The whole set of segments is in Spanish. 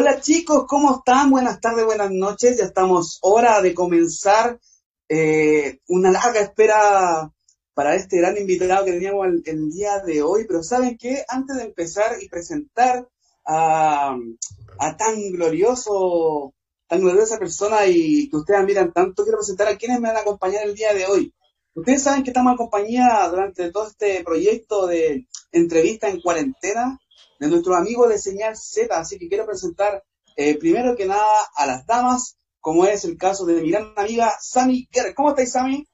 Hola chicos, ¿cómo están? Buenas tardes, buenas noches. Ya estamos hora de comenzar eh, una larga espera para este gran invitado que teníamos el, día de hoy. Pero ¿saben qué? Antes de empezar y presentar a, tan glorioso, tan gloriosa persona y que ustedes admiran tanto, quiero presentar a quienes me van a acompañar el día de hoy. Ustedes saben que estamos en compañía durante todo este proyecto de entrevista en cuarentena de nuestros amigos de Señal Z, así que quiero presentar eh, primero que nada a las damas, como es el caso de mi gran amiga Sami Guerra. ¿Cómo estáis, Sami?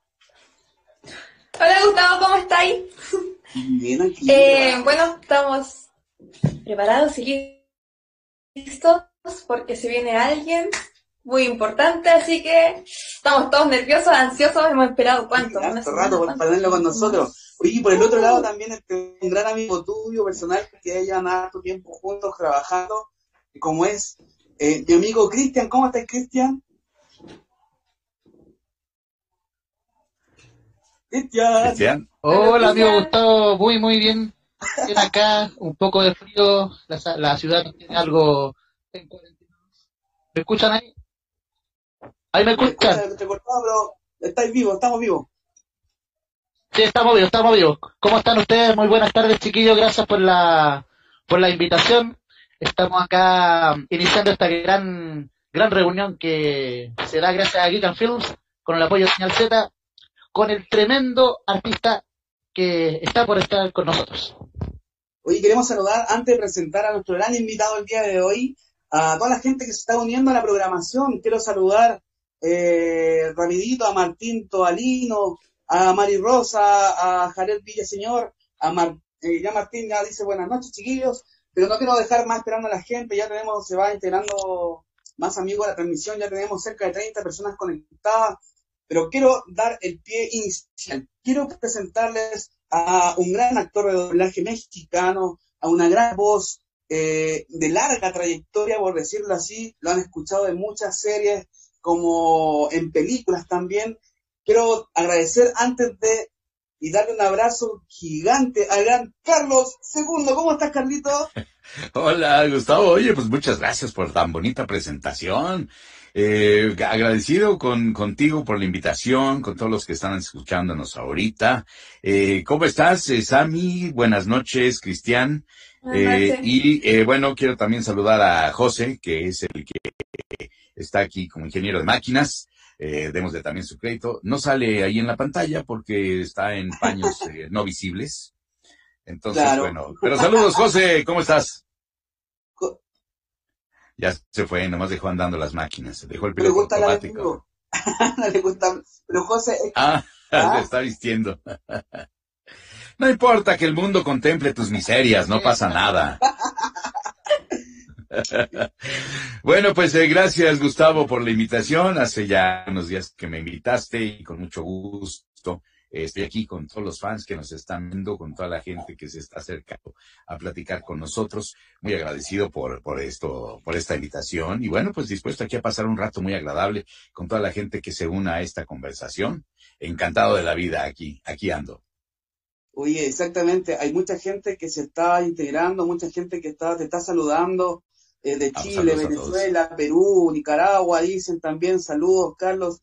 Hola, Gustavo, ¿cómo estáis? Bien, aquí. Eh, bueno, estamos preparados y listos porque se viene alguien muy importante, así que estamos todos nerviosos, ansiosos, hemos esperado cuánto. Un rato por tenerlo con nosotros. Oye, por el otro lado también este, un gran amigo tuyo, personal, que ya harto tiempo juntos trabajando, como es eh, mi amigo Cristian. ¿Cómo estás, Cristian? Cristian. Hola, amigo Gustavo. Muy, muy bien. Bien acá, un poco de frío. La, la ciudad tiene algo en cuarentena. ¿Me escuchan ahí? Ahí me escuchan. Te cortaba, pero estáis vivos, estamos vivos. Sí, estamos vivos, estamos vivos. ¿Cómo están ustedes? Muy buenas tardes, chiquillos. Gracias por la, por la invitación. Estamos acá iniciando esta gran, gran reunión que se da gracias a Geek Films, con el apoyo de Señal Z, con el tremendo artista que está por estar con nosotros. Hoy queremos saludar, antes de presentar a nuestro gran invitado el día de hoy, a toda la gente que se está uniendo a la programación. Quiero saludar eh, rapidito a Martín Toalino, a Mari Rosa, a Jared Villaseñor, a Mar, eh, ya Martín ya dice buenas noches chiquillos, pero no quiero dejar más esperando a la gente, ya tenemos, se va integrando más amigos a la transmisión, ya tenemos cerca de 30 personas conectadas, pero quiero dar el pie inicial. Quiero presentarles a un gran actor de doblaje mexicano, a una gran voz eh, de larga trayectoria, por decirlo así, lo han escuchado en muchas series, como en películas también, quiero agradecer antes de y darle un abrazo gigante a gran Carlos Segundo. ¿Cómo estás, Carlito? Hola, Gustavo. Oye, pues muchas gracias por tan bonita presentación. Eh, agradecido con, contigo por la invitación, con todos los que están escuchándonos ahorita. Eh, ¿Cómo estás, eh, Sami? Buenas noches, Cristian. Eh, y eh, bueno, quiero también saludar a José, que es el que está aquí como ingeniero de máquinas eh, démosle también su crédito. No sale ahí en la pantalla porque está en paños eh, no visibles. Entonces, bueno, pero saludos, José, ¿cómo estás? Ya se fue, nomás dejó andando las máquinas, se dejó el piloto automático. le gusta, pero José... Ah, ¿Ah? está vistiendo. no importa que el mundo contemple tus miserias, no pasa nada. bueno, pues eh, gracias Gustavo por la invitación. Hace ya unos días que me invitaste y con mucho gusto eh, estoy aquí con todos los fans que nos están viendo, con toda la gente que se está acercando a platicar con nosotros. Muy agradecido por, por esto, por esta invitación. Y bueno, pues dispuesto aquí a pasar un rato muy agradable con toda la gente que se una a esta conversación. Encantado de la vida aquí, aquí ando. Oye, exactamente, hay mucha gente que se está integrando, mucha gente que está, te está saludando, eh, de Chile, Venezuela, Perú, Nicaragua, dicen también. Saludos, Carlos,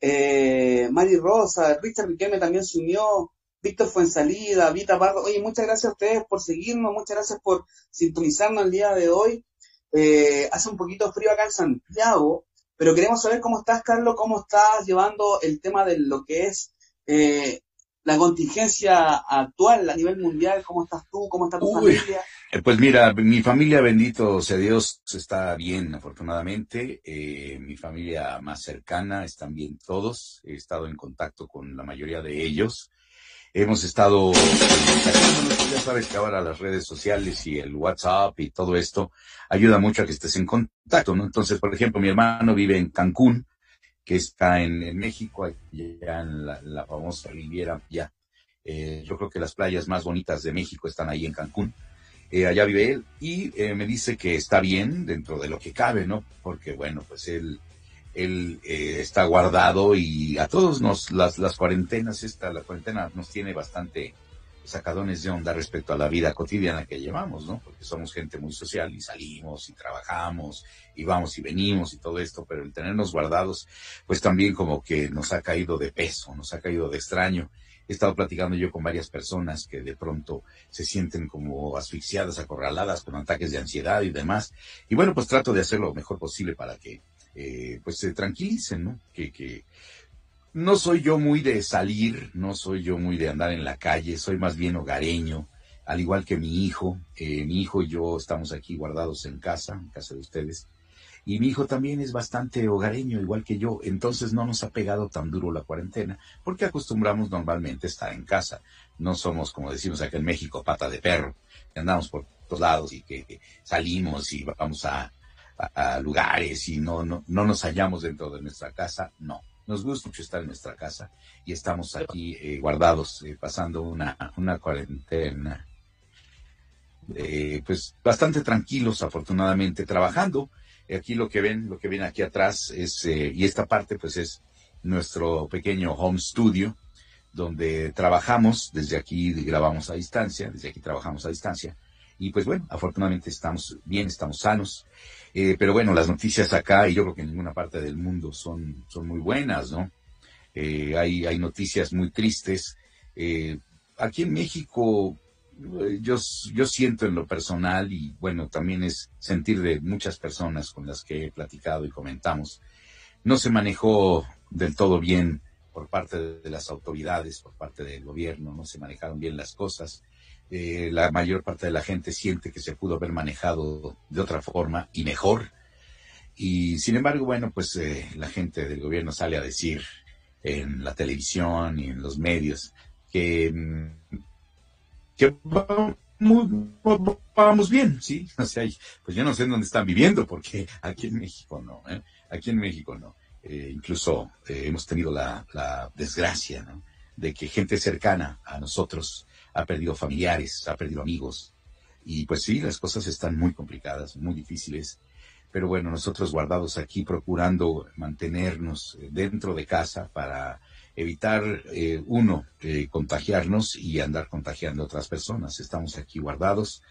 eh, Mari Rosa, Richard Riquelme también se unió, Víctor Fuensalida, Vita Pardo, oye, muchas gracias a ustedes por seguirnos, muchas gracias por sintonizarnos el día de hoy. Eh, hace un poquito frío acá en Santiago, pero queremos saber cómo estás, Carlos, cómo estás llevando el tema de lo que es eh, la contingencia actual a nivel mundial, cómo estás tú, cómo está tu familia. Eh, pues mira, mi familia, bendito sea Dios, está bien, afortunadamente. Eh, mi familia más cercana están bien todos. He estado en contacto con la mayoría de ellos. Hemos estado, ya sabes que ahora las redes sociales y el WhatsApp y todo esto ayuda mucho a que estés en contacto, ¿no? Entonces, por ejemplo, mi hermano vive en Cancún, que está en, México, ya en la, famosa Riviera, ya. Eh, yo creo que las playas más bonitas de México están ahí en Cancún. Eh, allá vive él, y eh, me dice que está bien dentro de lo que cabe, ¿no? Porque bueno, pues él, él eh, está guardado y a todos nos, las, las cuarentenas, esta, la cuarentena nos tiene bastante sacadones de onda respecto a la vida cotidiana que llevamos, ¿no? Porque somos gente muy social y salimos y trabajamos y vamos y venimos y todo esto, pero el tenernos guardados, pues también como que nos ha caído de peso, nos ha caído de extraño. He estado platicando yo con varias personas que de pronto se sienten como asfixiadas, acorraladas con ataques de ansiedad y demás. Y bueno, pues trato de hacer lo mejor posible para que eh, pues se tranquilicen, ¿no? Que, que no soy yo muy de salir, no soy yo muy de andar en la calle, soy más bien hogareño, al igual que mi hijo. Eh, mi hijo y yo estamos aquí guardados en casa, en casa de ustedes. Y mi hijo también es bastante hogareño, igual que yo. Entonces no nos ha pegado tan duro la cuarentena, porque acostumbramos normalmente estar en casa. No somos, como decimos acá en México, pata de perro, que andamos por todos lados y que salimos y vamos a, lugares y no, no, no nos hallamos dentro de nuestra casa. No nos gusta mucho estar en nuestra casa y estamos aquí eh, guardados, eh, pasando una, una cuarentena, eh, pues bastante tranquilos, afortunadamente, trabajando. Aquí lo que ven, lo que ven aquí atrás es, y esta parte pues es nuestro pequeño home studio, donde trabajamos, desde aquí grabamos a distancia, desde aquí trabajamos a distancia. Y pues bueno, afortunadamente estamos bien, estamos sanos. Eh, pero bueno, las noticias acá, y yo creo que en ninguna parte del mundo son, son muy buenas, ¿no? Eh, hay, hay noticias muy tristes. Eh, aquí en México, yo, yo siento en lo personal, y bueno, también es sentir de muchas personas con las que he platicado y comentamos, no se manejó del todo bien por parte de las autoridades, por parte del gobierno, no se manejaron bien las cosas. Eh, la mayor parte de la gente siente que se pudo haber manejado de otra forma y mejor. Y sin embargo, bueno, pues eh, la gente del gobierno sale a decir en la televisión y en los medios que, que vamos, bien, ¿sí? O sea, pues yo no sé en dónde están viviendo, porque aquí en México no, ¿eh? Aquí en México no. incluso hemos tenido la, la desgracia, ¿no? De que gente cercana a nosotros ha perdido familiares, ha perdido amigos. Y pues sí, las cosas están muy complicadas, muy difíciles. Pero bueno, nosotros guardados aquí procurando mantenernos eh, dentro de casa para evitar, eh, uno, eh, contagiarnos y andar contagiando a otras personas. Estamos aquí guardados,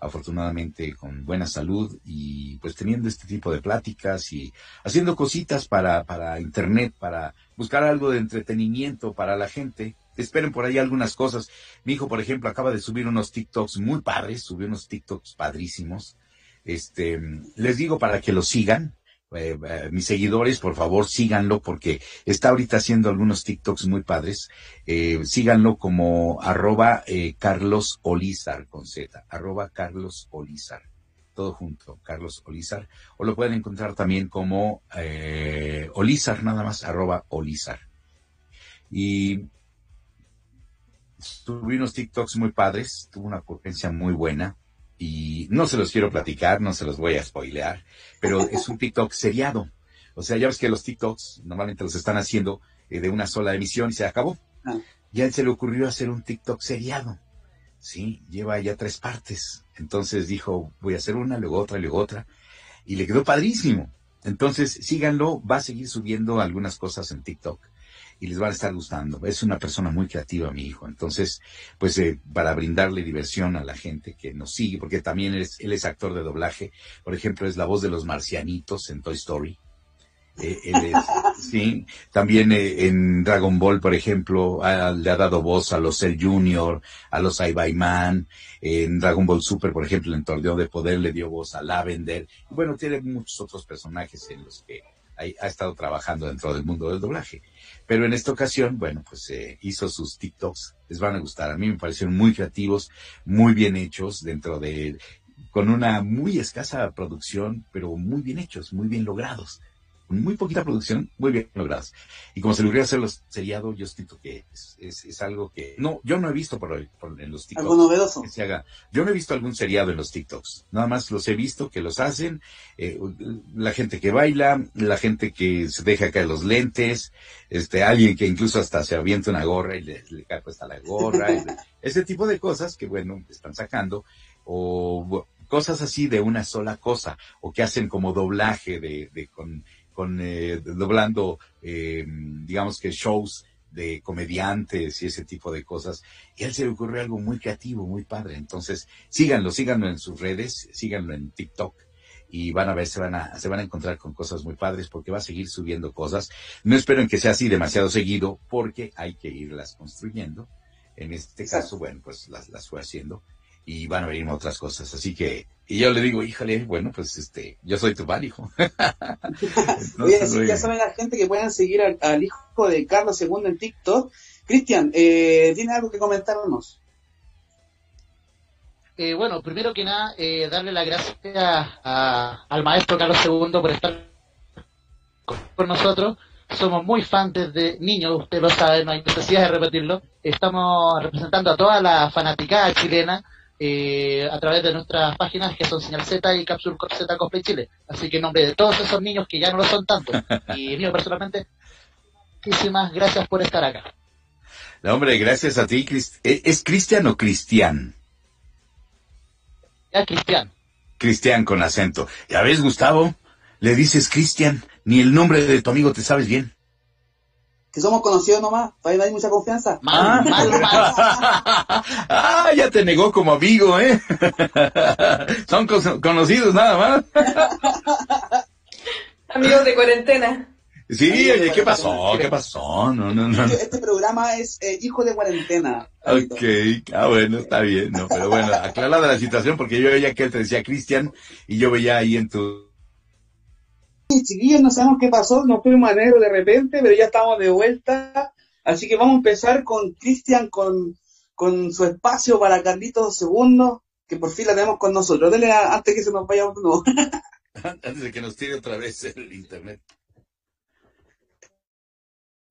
afortunadamente con buena salud y pues teniendo este tipo de pláticas y haciendo cositas para, para Internet, para buscar algo de entretenimiento para la gente esperen por ahí algunas cosas. Mi hijo, por ejemplo, acaba de subir unos TikToks muy padres, subió unos TikToks padrísimos. Este, les digo para que lo sigan. Eh, eh, mis seguidores, por favor, síganlo porque está ahorita haciendo algunos TikToks muy padres. Eh, síganlo como arroba Carlos Olizar con Z, arroba Carlos Olizar. Todo junto, Carlos Olizar. O lo pueden encontrar también como Olizar, nada más, arroba Olizar. Y Tuve unos TikToks muy padres, tuvo una ocurrencia muy buena y no se los quiero platicar, no se los voy a spoilear, pero es un TikTok seriado. O sea, ya ves que los TikToks normalmente los están haciendo eh, de una sola emisión y se acabó. Ah. Y a él se le ocurrió hacer un TikTok seriado. Sí, lleva ya tres partes. Entonces dijo, voy a hacer una, luego otra, luego otra. Y le quedó padrísimo. Entonces, síganlo, va a seguir subiendo algunas cosas en TikTok y les va a estar gustando. Es una persona muy creativa, mi hijo. Entonces, pues eh, para brindarle diversión a la gente que nos sigue, porque también es, él es actor de doblaje. Por ejemplo, es la voz de los marcianitos en Toy Story. Eh, él es, sí, también eh, en Dragon Ball, por ejemplo, le ha dado voz a los Cell Junior, a los Man, en Dragon Ball Super, por ejemplo, en Torneo de Poder le dio voz a Lavender. Y bueno, tiene muchos otros personajes en los que ha estado trabajando dentro del mundo del doblaje. Pero en esta ocasión, bueno, pues eh, hizo sus TikToks, les van a gustar. A mí me parecieron muy creativos, muy bien hechos, dentro de, con una muy escasa producción, pero muy bien hechos, muy bien logrados muy poquita producción, muy bien logradas. Y como se le hacer los seriados, yo siento que es, es, algo que no, yo no he visto por, en los TikToks. Algo novedoso. se haga. Yo no he visto algún seriado en los TikToks. Nada más los he visto que los hacen, eh, la gente que baila, la gente que se deja caer los lentes, este, alguien que incluso hasta se avienta una gorra y le, le cae hasta la gorra, ese tipo de cosas que bueno, están sacando, o cosas así de una sola cosa, o que hacen como doblaje de, de con con eh, doblando, eh, digamos que shows de comediantes y ese tipo de cosas. Y a él se le ocurrió algo muy creativo, muy padre. Entonces, síganlo, síganlo en sus redes, síganlo en TikTok y van a ver, se van a, se van a encontrar con cosas muy padres porque va a seguir subiendo cosas. No espero que sea así demasiado seguido porque hay que irlas construyendo. En este caso, bueno, pues las, las fue haciendo y van a venir otras cosas. Así que, y yo le digo, híjole, bueno, pues este, yo soy tu fan, hijo. Oye, así ya saben la gente que pueden seguir al, hijo de Carlos II en TikTok. Cristian, eh, ¿tiene algo que comentarnos? Eh, bueno, primero que nada, eh, darle las gracias al maestro Carlos II por estar con nosotros. Somos muy fans desde niños, usted lo sabe, no hay necesidad de repetirlo. Estamos representando a toda la fanaticada chilena eh, a través de nuestras páginas que son Señal Z y Capsule Z Cosplay Chile. Así que en nombre de todos esos niños que ya no lo son tanto, y mío personalmente, muchísimas gracias por estar acá. No, hombre, gracias a ti. ¿E-, ¿Es Cristian o Cristian? Ya, Cristian. Cristian con acento. ¿Ya ves, Gustavo? Le dices Cristian, ni el nombre de tu amigo te sabes bien que somos conocidos nomás, para hay mucha confianza. ah, ah, ya te negó como amigo, ¿eh? Son conocidos nada más. Amigos de cuarentena. Sí, oye, ¿qué pasó? ¿Qué pasó? No, no, no. Este programa es eh, Hijo de Cuarentena. Ok, ah, bueno, está bien, ¿no? Pero bueno, aclarada la situación, porque yo veía que él te decía Cristian, y yo veía ahí en tu chiquillos, no sabemos qué pasó, nos fuimos a enero de repente, pero ya estamos de vuelta. Así que vamos a empezar con Cristian, con, con su espacio para Carlitos II, que por fin la tenemos con nosotros. Dele antes que se nos vaya uno. antes de que nos tire otra vez el internet.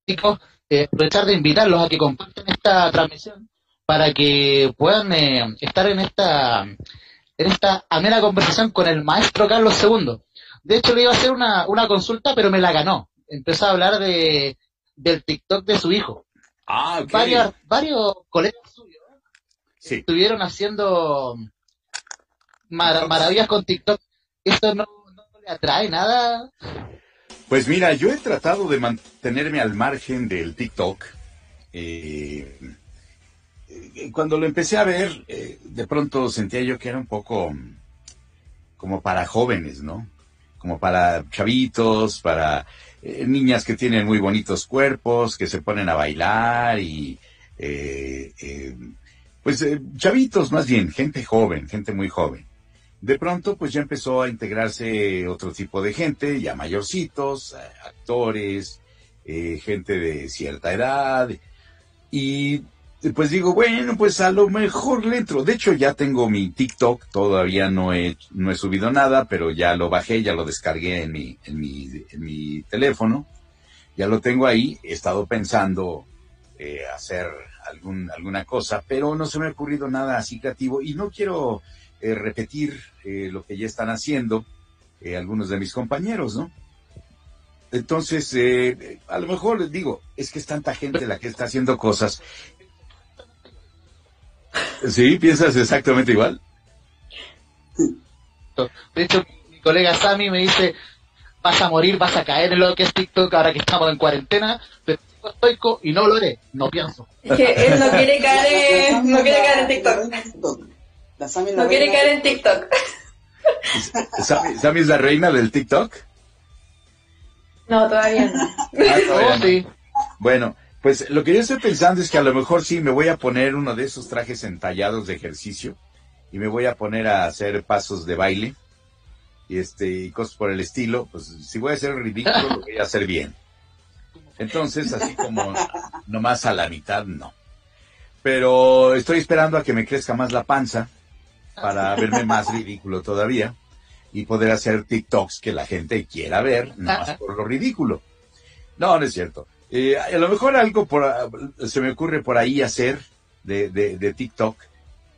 Chicos, eh, aprovechar de invitarlos a que compartan esta transmisión para que puedan eh, estar en esta en esta amena conversación con el maestro Carlos II. De hecho, le iba a hacer una, una consulta, pero me la ganó. Empezó a hablar de, del TikTok de su hijo. Ah, varios, varios colegas suyos estuvieron haciendo maravillas con TikTok. ¿Esto no, le atrae nada? Pues mira, yo he tratado de mantenerme al margen del TikTok. Eh, eh, cuando lo empecé a ver, eh, de pronto sentía yo que era un poco como para jóvenes, ¿no? Como para chavitos, para eh, niñas que tienen muy bonitos cuerpos, que se ponen a bailar y eh, eh, pues chavitos más bien, gente joven, gente muy joven. De pronto pues ya empezó a integrarse otro tipo de gente, ya mayorcitos, actores, gente de cierta edad y pues digo, bueno, pues a lo mejor le entro. De hecho, ya tengo mi TikTok, todavía no he, no he subido nada, pero ya lo bajé, ya lo descargué en mi, en mi, en mi teléfono. Ya lo tengo ahí. He estado pensando eh, hacer algún, alguna cosa, pero no se me ha ocurrido nada así creativo y no quiero eh, repetir eh, lo que ya están haciendo algunos de mis compañeros, ¿no? Entonces, a lo mejor les digo, es que es tanta gente la que está haciendo cosas ¿Sí? ¿Piensas exactamente igual? De hecho, mi colega Sammy me dice, vas a morir, vas a caer en lo que es TikTok ahora que estamos en cuarentena, pero estoico y no lo haré, no pienso. Es que él no quiere caer en, no quiere caer en TikTok. No quiere caer en TikTok. ¿Sammy, es la reina del TikTok? No, todavía no. Ah, todavía Sí. Bueno, pues lo que yo estoy pensando es que a lo mejor sí me voy a poner uno de esos trajes entallados de ejercicio y me voy a poner a hacer pasos de baile y este y cosas por el estilo. Pues si voy a hacer ridículo, lo voy a hacer bien. Entonces, así como nomás a la mitad, no. Pero estoy esperando a que me crezca más la panza para verme más ridículo todavía y poder hacer TikToks que la gente quiera ver, no más por lo ridículo. No, no es cierto. Eh, a lo mejor algo por, se me ocurre por ahí hacer de, de, TikTok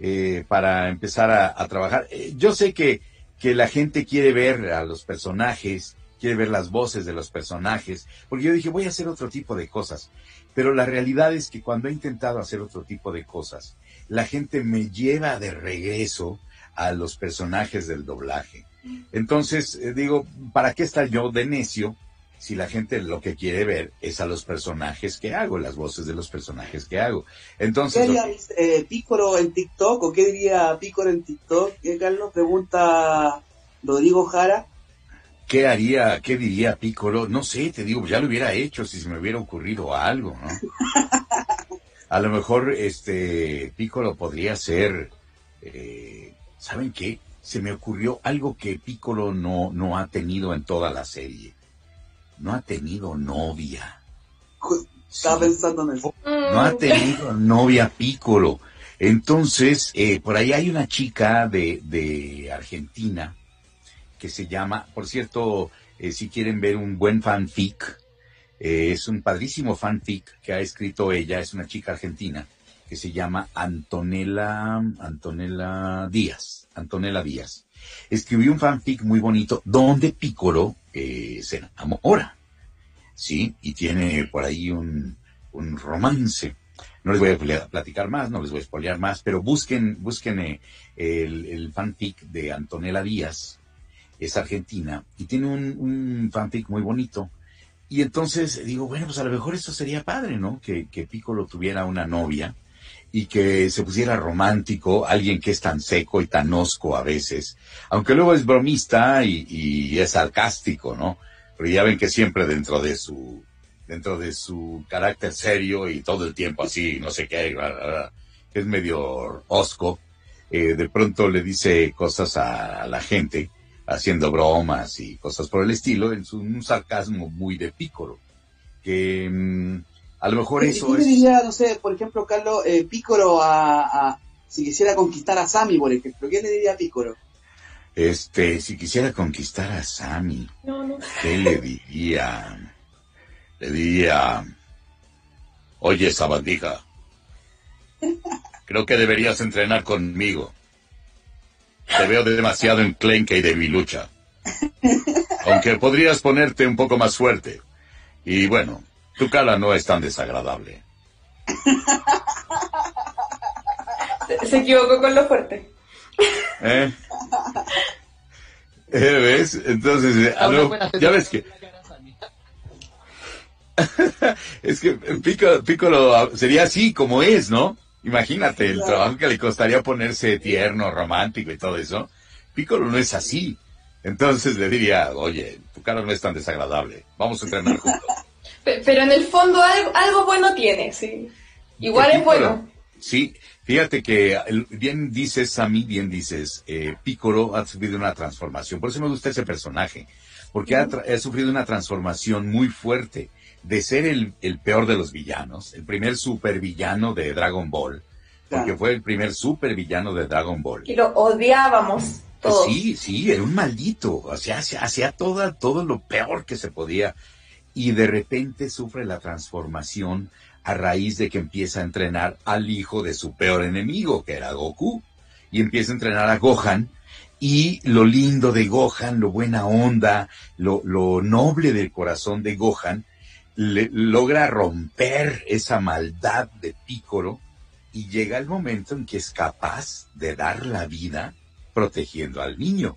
eh, para empezar a, trabajar. Eh, yo sé que, que la gente quiere ver a los personajes, quiere ver las voces de los personajes, porque yo dije, voy a hacer otro tipo de cosas. Pero la realidad es que cuando he intentado hacer otro tipo de cosas, la gente me lleva de regreso a los personajes del doblaje. Entonces, digo, ¿para qué estar yo de necio si la gente lo que quiere ver es a los personajes que hago, las voces de los personajes que hago. Entonces, ¿Qué haría eh, Pícoro en TikTok o qué diría Pícoro en TikTok? ¿Qué, Carlos? Pregunta Rodrigo Jara. ¿Qué haría, qué diría Pícoro? No sé, te digo, ya lo hubiera hecho si se me hubiera ocurrido algo, ¿no? A lo mejor, este, Pícoro podría ser, eh, ¿saben qué? Se me ocurrió algo que Pícoro no, no ha tenido en toda la serie no ha tenido novia. Estaba pensando en eso. No ha tenido novia Piccolo. Entonces, eh, por ahí hay una chica de, de Argentina que se llama, por cierto, eh, si quieren ver un buen fanfic, eh, es un padrísimo fanfic que ha escrito ella, es una chica argentina, que se llama Antonella, Antonella Díaz, Antonella Díaz. Escribió un fanfic muy bonito donde Piccolo eh, se enamora, ¿sí? Y tiene por ahí un, un romance. No les voy a platicar más, no les voy a spoilear más, pero busquen, busquen eh, el, fanfic de Antonella Díaz, es argentina, y tiene un, fanfic muy bonito. Y entonces digo, bueno, pues a lo mejor eso sería padre, ¿no? Que, que Piccolo tuviera una novia y que se pusiera romántico, alguien que es tan seco y tan osco a veces, aunque luego es bromista y, es sarcástico, ¿no? Pero ya ven que siempre dentro de su, dentro de su carácter serio y todo el tiempo así, no sé qué, que es medio osco, eh, de pronto le dice cosas a, la gente, haciendo bromas y cosas por el estilo, en un sarcasmo muy de pícoro, que, mmm, a lo mejor eso es... diría, no sé, por ejemplo, Carlos, eh, Pícoro a, a, si quisiera conquistar a Sammy, por ejemplo, ¿qué le diría a Pícoro? Este, si quisiera conquistar a Sammy, no, no. ¿qué le diría? Le diría, oye, sabandija, creo que deberías entrenar conmigo. Te veo demasiado enclenque y debilucha. Aunque podrías ponerte un poco más fuerte. Y bueno, tu cara no es tan desagradable. Se equivocó con lo fuerte. ¿Eh? ¿Eh ¿Ves? Entonces, eh, algo, ya ves que... es que Piccolo, Piccolo sería así como es, ¿no? Imagínate el trabajo que le costaría ponerse tierno, romántico y todo eso. Piccolo no es así. Entonces le diría, oye, tu cara no es tan desagradable. Vamos a entrenar juntos. Pero en el fondo algo, algo bueno tiene, sí. Igual es bueno. Sí, fíjate que bien dices, a mí bien dices, eh, Piccolo ha sufrido una transformación. Por eso me gusta ese personaje, porque ha, ha, sufrido una transformación muy fuerte de ser el, el, peor de los villanos, el primer supervillano de Dragon Ball, porque fue el primer supervillano de Dragon Ball. Y lo odiábamos. Todos. Sí, sí, era un maldito, o sea, hacía, hacía todo, todo lo peor que se podía y de repente sufre la transformación a raíz de que empieza a entrenar al hijo de su peor enemigo, que era Goku, y empieza a entrenar a Gohan, y lo lindo de Gohan, lo buena onda, lo, lo noble del corazón de Gohan, le, logra romper esa maldad de Pícoro y llega el momento en que es capaz de dar la vida protegiendo al niño.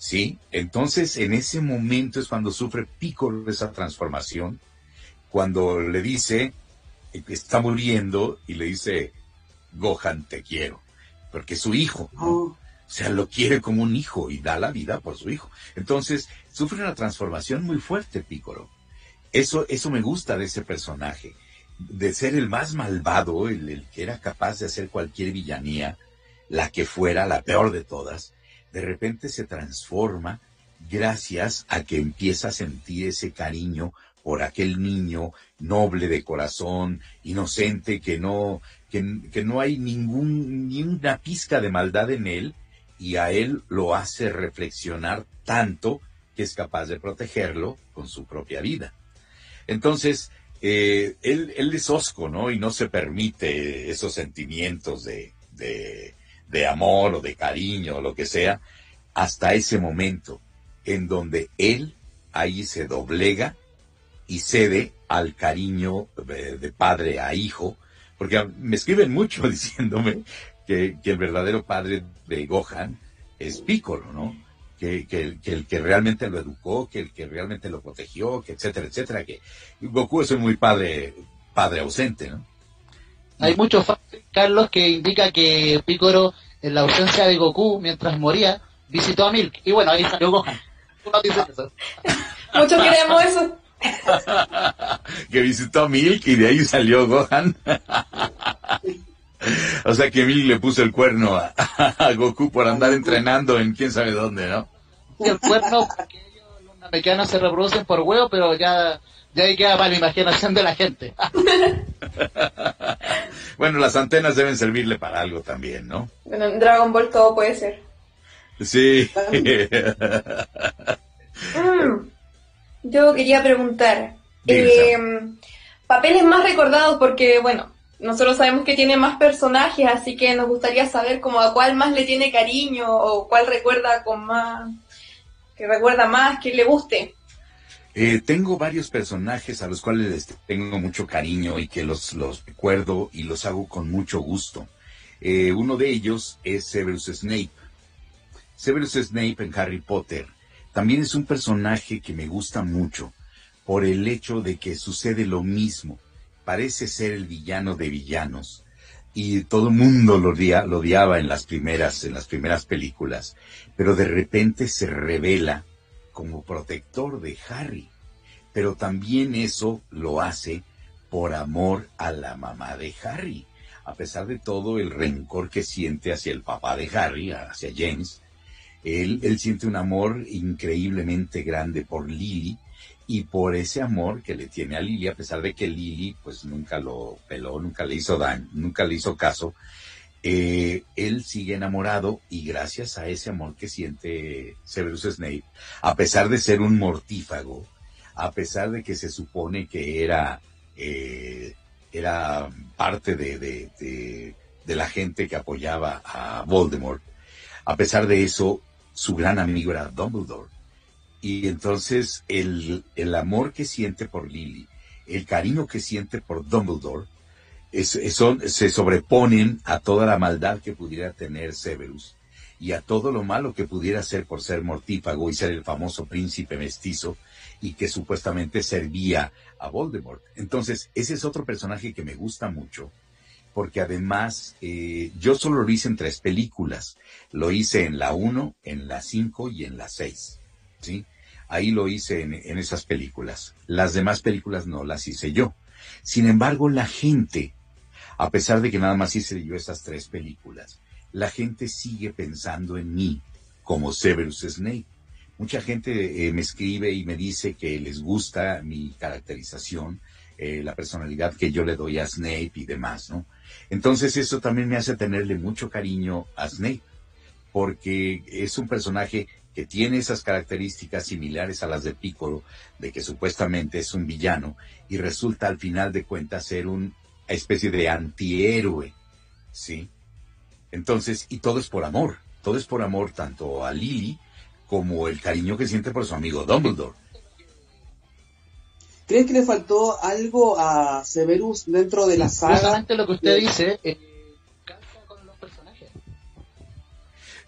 ¿Sí? Entonces, en ese momento es cuando sufre Piccolo esa transformación, cuando le dice, está muriendo, y le dice, Gohan, te quiero, porque es su hijo, ¿no? Oh. O sea, lo quiere como un hijo y da la vida por su hijo. Entonces, sufre una transformación muy fuerte, Piccolo. Eso, eso me gusta de ese personaje, de ser el más malvado, el, el que era capaz de hacer cualquier villanía, la que fuera, la peor de todas, de repente se transforma gracias a que empieza a sentir ese cariño por aquel niño noble de corazón, inocente, que no, que, no hay ningún, ni una pizca de maldad en él, y a él lo hace reflexionar tanto que es capaz de protegerlo con su propia vida. Entonces, eh, él, él es osco, ¿no? Y no se permite esos sentimientos de, de amor o de cariño o lo que sea, hasta ese momento en donde él ahí se doblega y cede al cariño de, de padre a hijo, porque me escriben mucho diciéndome que, que, el verdadero padre de Gohan es Piccolo, ¿no? que, que, que, el que realmente lo educó, que el que realmente lo protegió, que etcétera, etcétera, que Goku es un muy padre, padre ausente, ¿no? Hay muchos Carlos, que indica que Picoro, en la ausencia de Goku, mientras moría, visitó a Milk. Y bueno, ahí salió Gohan. Muchos queremos eso. que visitó a Milk y de ahí salió Gohan. o sea que Milk le puso el cuerno a, Goku por andar entrenando en quién sabe dónde, ¿no? El cuerno, porque ellos los namekianos se reproducen por huevo, pero ya, ya ahí queda para la imaginación de la gente. bueno, las antenas deben servirle para algo también, ¿no? Bueno, en Dragon Ball todo puede ser. Sí. Mm. Yo quería preguntar, eh, papeles más recordados porque, bueno, nosotros sabemos que tiene más personajes, así que nos gustaría saber como a cuál más le tiene cariño o cuál recuerda con más, que recuerda más, que le guste. Eh, tengo varios personajes a los cuales tengo mucho cariño y que los, los recuerdo y los hago con mucho gusto. Eh, uno de ellos es Severus Snape. Severus Snape en Harry Potter también es un personaje que me gusta mucho por el hecho de que sucede lo mismo. Parece ser el villano de villanos y todo el mundo lo, lo odiaba en las primeras en las primeras películas, pero de repente se revela como protector de Harry. Pero también eso lo hace por amor a la mamá de Harry. A pesar de todo el rencor que siente hacia el papá de Harry, hacia James, él, él siente un amor increíblemente grande por Lily y por ese amor que le tiene a Lily, a pesar de que Lily pues nunca lo peló, nunca le hizo daño, nunca le hizo caso, eh, él sigue enamorado y gracias a ese amor que siente Severus Snape, a pesar de ser un mortífago, a pesar de que se supone que era, eh, era parte de, de, la gente que apoyaba a Voldemort, a pesar de eso, su gran amigo era Dumbledore. Y entonces el, el amor que siente por Lily, el cariño que siente por Dumbledore, es, son, se sobreponen a toda la maldad que pudiera tener Severus y a todo lo malo que pudiera ser por ser mortífago y ser el famoso príncipe mestizo y que supuestamente servía a Voldemort. Entonces, ese es otro personaje que me gusta mucho porque además eh, yo solo lo hice en tres películas. Lo hice en la 1, en la 5 y en la 6. ¿sí? Ahí lo hice en, en, esas películas. Las demás películas no las hice yo. Sin embargo, la gente, a pesar de que nada más hice yo esas tres películas, la gente sigue pensando en mí como Severus Snape. Mucha gente eh, me escribe y me dice que les gusta mi caracterización, eh, la personalidad que yo le doy a Snape y demás, ¿no? Entonces eso también me hace tenerle mucho cariño a Snape, porque es un personaje que tiene esas características similares a las de Piccolo, de que supuestamente es un villano, y resulta al final de cuentas ser una especie de antihéroe, ¿sí? Entonces, y todo es por amor, todo es por amor tanto a Lily como el cariño que siente por su amigo Dumbledore. ¿Crees que le faltó algo a Severus dentro de la saga? Exactamente lo que usted dice, eh, con los personajes.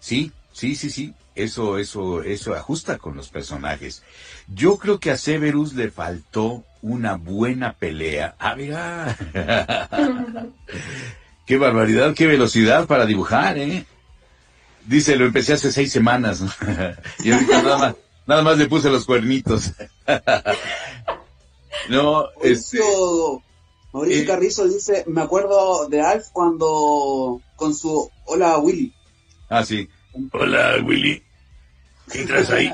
Sí, sí, sí, sí. Eso, eso, eso ajusta con los personajes. Yo creo que a Severus le faltó una buena pelea. Ah, mira. qué barbaridad, qué velocidad para dibujar, ¿eh? Dice, lo empecé hace seis semanas. y ahorita nada más, nada más le puse los cuernitos. No, este, Mauricio, eh, Carrizo dice, me acuerdo de Alf cuando con su hola Willy. Ah, sí. Hola Willy. ¿Qué traes ahí?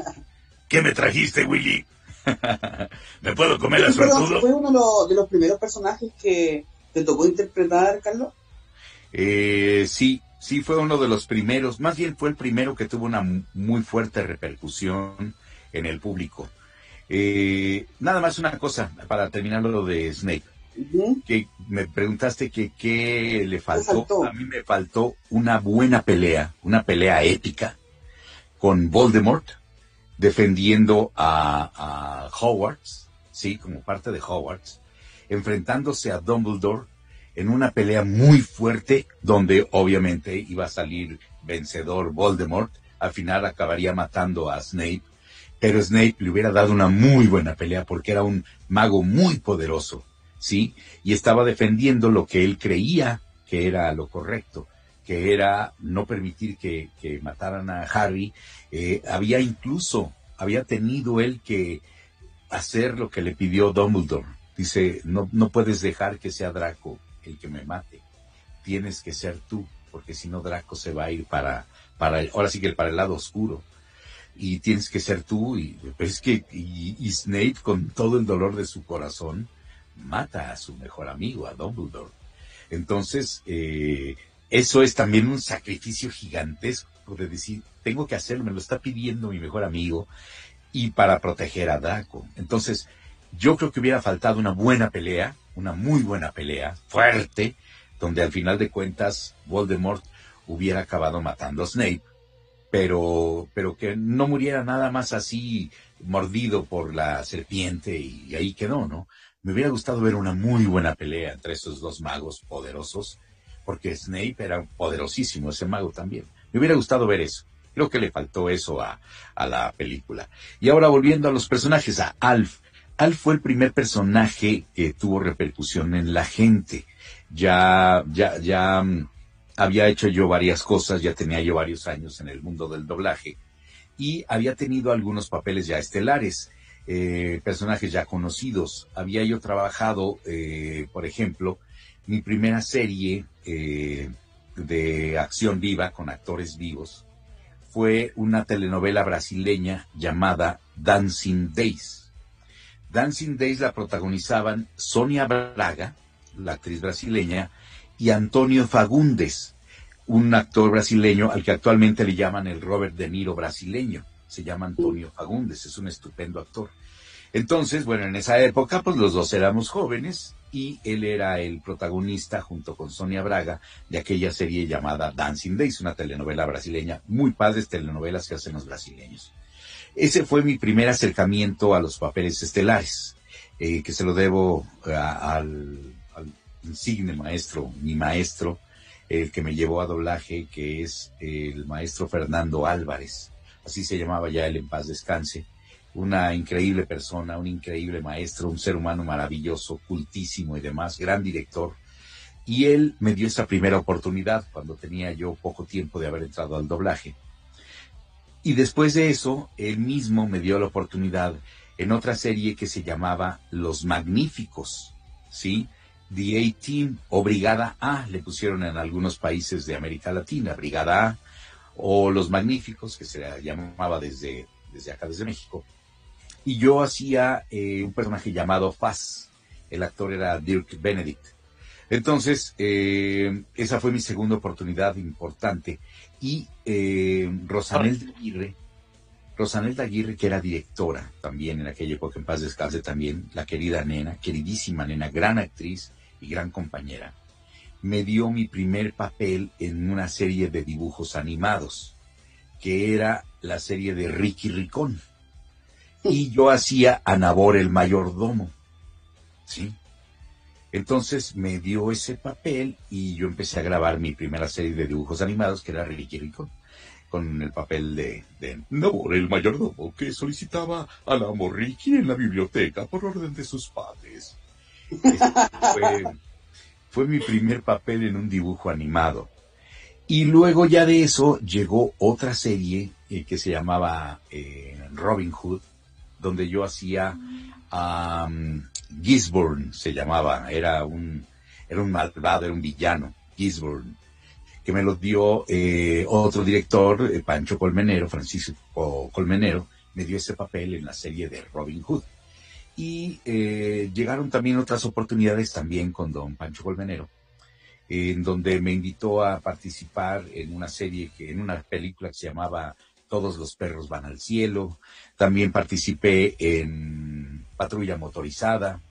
¿Qué me trajiste, Willy? ¿Me puedo comer a suertudo? ¿Fue uno de los primeros personajes que te tocó interpretar, Carlos? Eh, sí, sí fue uno de los primeros, más bien fue el primero que tuvo una muy fuerte repercusión en el público. Eh, nada más una cosa para terminar lo de Que me preguntaste que qué le faltó? A mí me faltó una buena pelea, una pelea épica con Voldemort defendiendo a, a Hogwarts, sí, como parte de Hogwarts, enfrentándose a Dumbledore en una pelea muy fuerte donde obviamente iba a salir vencedor Voldemort. Al final acabaría matando a Snape, pero Snape le hubiera dado una muy buena pelea porque era un mago muy poderoso, ¿sí? Y estaba defendiendo lo que él creía que era lo correcto, que era no permitir que, mataran a Harry. Eh, había incluso, había tenido él que hacer lo que le pidió Dumbledore. Dice, no, no puedes dejar que sea Draco el que me mate. Tienes que ser tú, porque si no Draco se va a ir para, para el, ahora sí que para el lado oscuro. Y tienes que ser tú, y pues es que, y, Snape con todo el dolor de su corazón, mata a su mejor amigo, a Dumbledore. Entonces, eh, eso es también un sacrificio gigantesco de decir, tengo que hacerlo, me lo está pidiendo mi mejor amigo, y para proteger a Draco. Entonces, yo creo que hubiera faltado una buena pelea, una muy buena pelea, fuerte, donde al final de cuentas Voldemort hubiera acabado matando a Snape, pero, pero que no muriera nada más así mordido por la serpiente y ahí quedó, ¿no? Me hubiera gustado ver una muy buena pelea entre esos dos magos poderosos, porque Snape era poderosísimo, ese mago también. Me hubiera gustado ver eso. Creo que le faltó eso a, a la película. Y ahora volviendo a los personajes, a Alf. Alf fue el primer personaje que tuvo repercusión en la gente. Ya, ya, ya mm, había hecho yo varias cosas, ya tenía yo varios años en el mundo del doblaje y había tenido algunos papeles ya estelares, eh, personajes ya conocidos. Había yo trabajado, eh, por ejemplo, mi primera serie eh, de acción viva con actores vivos fue una telenovela brasileña llamada Dancing Days Dancing Days la protagonizaban Sonia Braga, la actriz brasileña, y Antonio Fagundes, un actor brasileño al que actualmente le llaman el Robert De Niro brasileño. Se llama Antonio Fagundes, es un estupendo actor. Entonces, bueno, en esa época, pues los dos éramos jóvenes y él era el protagonista junto con Sonia Braga de aquella serie llamada Dancing Days, una telenovela brasileña, muy padres telenovelas que hacen los brasileños. Ese fue mi primer acercamiento a los papeles estelares, eh, que se lo debo al, insigne maestro, mi maestro, el que me llevó a doblaje, que es el maestro Fernando Álvarez. Así se llamaba ya él en paz descanse. Una increíble persona, un increíble maestro, un ser humano maravilloso, cultísimo y demás, gran director. Y él me dio esa primera oportunidad cuando tenía yo poco tiempo de haber entrado al doblaje y después de eso, él mismo me dio la oportunidad en otra serie que se llamaba Los Magníficos, ¿sí? The A-Team o Brigada A, le pusieron en algunos países de América Latina, Brigada A, o Los Magníficos, que se llamaba desde, desde acá, desde México. Y yo hacía eh, un personaje llamado Faz. El actor era Dirk Benedict. Entonces, eh, esa fue mi segunda oportunidad importante. Y eh, Rosanel Aguirre, Rosanel Aguirre, que era directora también en aquella época, en paz descanse también, la querida nena, queridísima nena, gran actriz y gran compañera, me dio mi primer papel en una serie de dibujos animados, que era la serie de Ricky Ricón. Y yo hacía a Nabor el mayordomo. ¿Sí? Entonces me dio ese papel y yo empecé a grabar mi primera serie de dibujos animados, que era Ricky Rico, con el papel de, no, el mayordomo que solicitaba a la Ricky en la biblioteca por orden de sus padres. Fue, fue, mi primer papel en un dibujo animado. Y luego ya de eso llegó otra serie eh, que se llamaba eh, Robin Hood, donde yo hacía Gisborne se llamaba, era un, era un malvado, era un villano, Gisborne, que me lo dio eh, otro director, eh, Pancho Colmenero, Francisco Colmenero, me dio ese papel en la serie de Robin Hood. Y eh, llegaron también otras oportunidades también con don Pancho Colmenero, en donde me invitó a participar en una serie, que, en una película que se llamaba Todos los perros van al cielo. También participé en patrulla motorizada.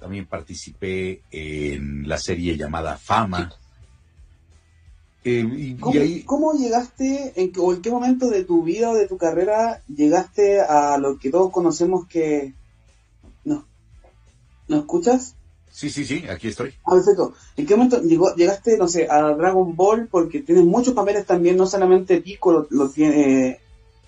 También participé en la serie llamada Fama. Eh, ¿Cómo, llegaste, en, o en qué momento de tu vida o de tu carrera llegaste a lo que todos conocemos que... ¿No? ¿No escuchas? Sí, sí, sí, aquí estoy. Ah, perfecto. ¿En qué momento llegó, llegaste, no sé, a Dragon Ball? Porque tienes muchos papeles también, no solamente Pico lo, lo, tiene,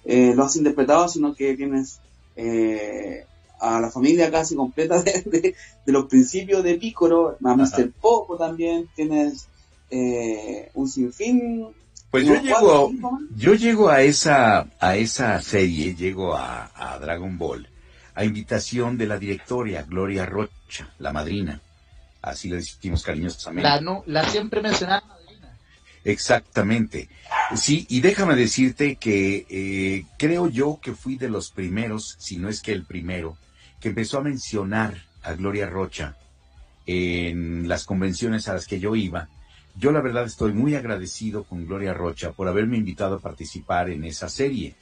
eh, lo has interpretado, sino que tienes eh, a la familia casi completa de, de, de los principios de Piccolo, a Mr. Popo también, tienes eh, un sinfín. Pues yo llego, yo llego a esa, a esa serie, llego a, a Dragon Ball, a invitación de la directoria Gloria Rocha, la madrina. Así le decimos cariñosamente. La, no, la siempre mencionada madrina. Exactamente. Sí, y déjame decirte que eh, creo yo que fui de los primeros, si no es que el primero, que empezó a mencionar a Gloria Rocha en las convenciones a las que yo iba. Yo la verdad estoy muy agradecido con Gloria Rocha por haberme invitado a participar en esa serie.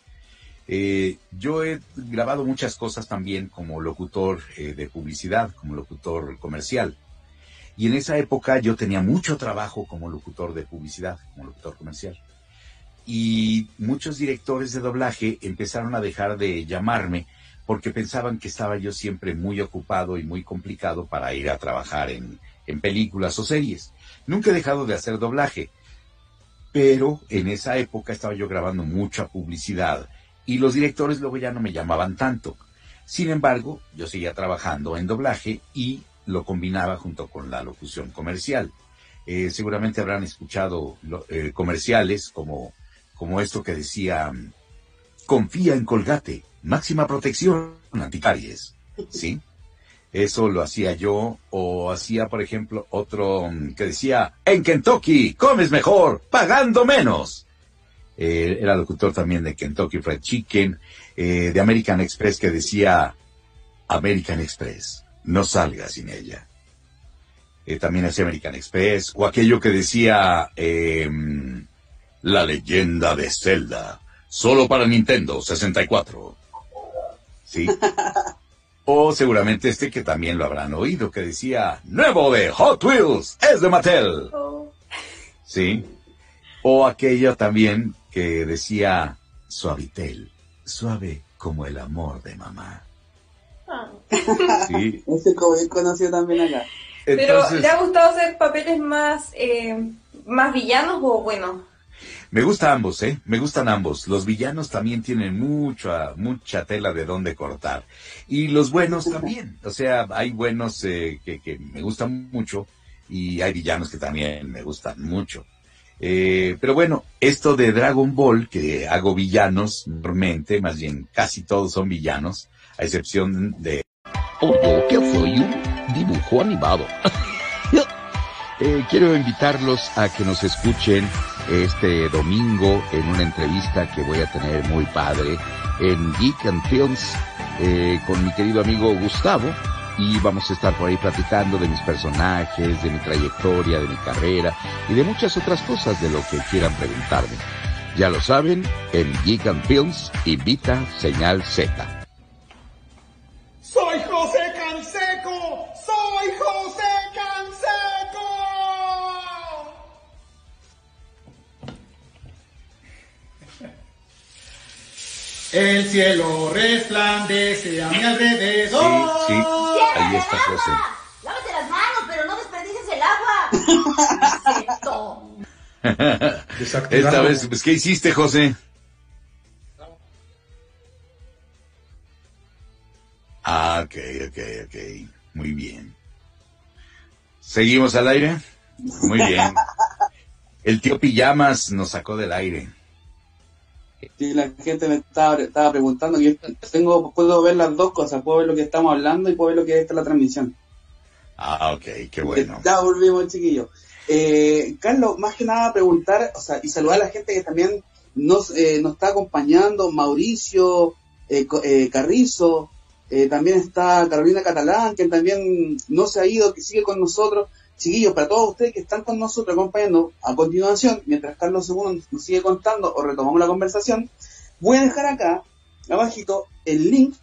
Eh, yo he grabado muchas cosas también como locutor eh, de publicidad, como locutor comercial. Y en esa época yo tenía mucho trabajo como locutor de publicidad, como locutor comercial. Y muchos directores de doblaje empezaron a dejar de llamarme porque pensaban que estaba yo siempre muy ocupado y muy complicado para ir a trabajar en, en películas o series. Nunca he dejado de hacer doblaje, pero en esa época estaba yo grabando mucha publicidad y los directores luego ya no me llamaban tanto. Sin embargo, yo seguía trabajando en doblaje y lo combinaba junto con la locución comercial. Eh, seguramente habrán escuchado eh, comerciales como, como esto que decía, confía en Colgate, máxima protección anticaries. ¿Sí? Eso lo hacía yo, o hacía, por ejemplo, otro que decía, en Kentucky comes mejor, pagando menos. Eh, era locutor también de Kentucky Fried Chicken, eh, de American Express que decía, American Express, no salga sin ella. Eh, también hacía American Express, o aquello que decía, em, la leyenda de Zelda, solo para Nintendo 64. ¿Sí? O seguramente este que también lo habrán oído, que decía, nuevo de Hot Wheels, es de Mattel. Oh. ¿Sí? O aquello también que decía, Suavitel, suave como el amor de mamá. Ah. ¿Sí? Ese bien conocido también acá. Pero, ¿le ha gustado hacer papeles más, eh, más villanos o buenos? me gusta ambos, ¿eh? Me gustan ambos. Los villanos también tienen mucha, mucha tela de dónde cortar. Y los buenos también. O sea, hay buenos eh, que, que me gustan mucho y hay villanos que también me gustan mucho. Eh, pero bueno, esto de Dragon Ball, que hago villanos normalmente, más bien casi todos son villanos, a excepción de... O yo que soy un dibujo animado. Eh, quiero invitarlos a que nos escuchen este domingo en una entrevista que voy a tener muy padre en Geek and Films eh, con mi querido amigo Gustavo y vamos a estar por ahí platicando de mis personajes, de mi trayectoria, de mi carrera y de muchas otras cosas de lo que quieran preguntarme. Ya lo saben, en and Films invita Señal Z. ¡Soy José Canseco! ¡Soy José Canseco! El cielo resplandece a mi Sí, alrededor. sí, ahí está José. Lávate las manos, pero no desperdicies el agua. Esta vez, pues, ¿qué hiciste, José? Ah, ok, ok, ok. Muy bien. ¿Seguimos al aire? Muy bien. El tío Pijamas nos sacó del aire. Sí, la gente me estaba, estaba preguntando que yo tengo, puedo ver las dos cosas, puedo ver lo que estamos hablando y puedo ver lo que es la transmisión. Ah, ok, qué bueno. Ya volvimos, chiquillos. Eh, Carlos, más que nada preguntar, o sea, y saludar a la gente que también nos, eh, nos está acompañando, Mauricio, eh, eh, Carrizo, eh, también está Carolina Catalán, que también no se ha ido, que sigue con nosotros. Chiquillos, para todos ustedes que están con nosotros acompañando a continuación, mientras Carlos II nos sigue contando o retomamos la conversación, voy a dejar acá, abajito, el link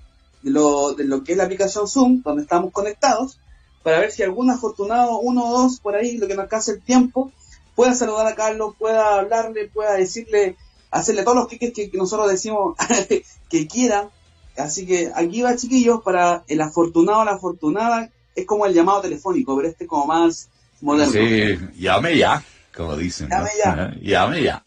de lo, de lo que es la aplicación Zoom, donde estamos conectados, para ver si algún afortunado, uno o dos por ahí, lo que nos alcance el tiempo, pueda saludar a Carlos, pueda hablarle, pueda decirle, hacerle todos los cliques que, que nosotros decimos que quiera. Así que aquí va, chiquillos, para el afortunado la afortunada es como el llamado telefónico, pero este es como más moderno. Sí, llame ya, como dicen. Llame ya. llame ya.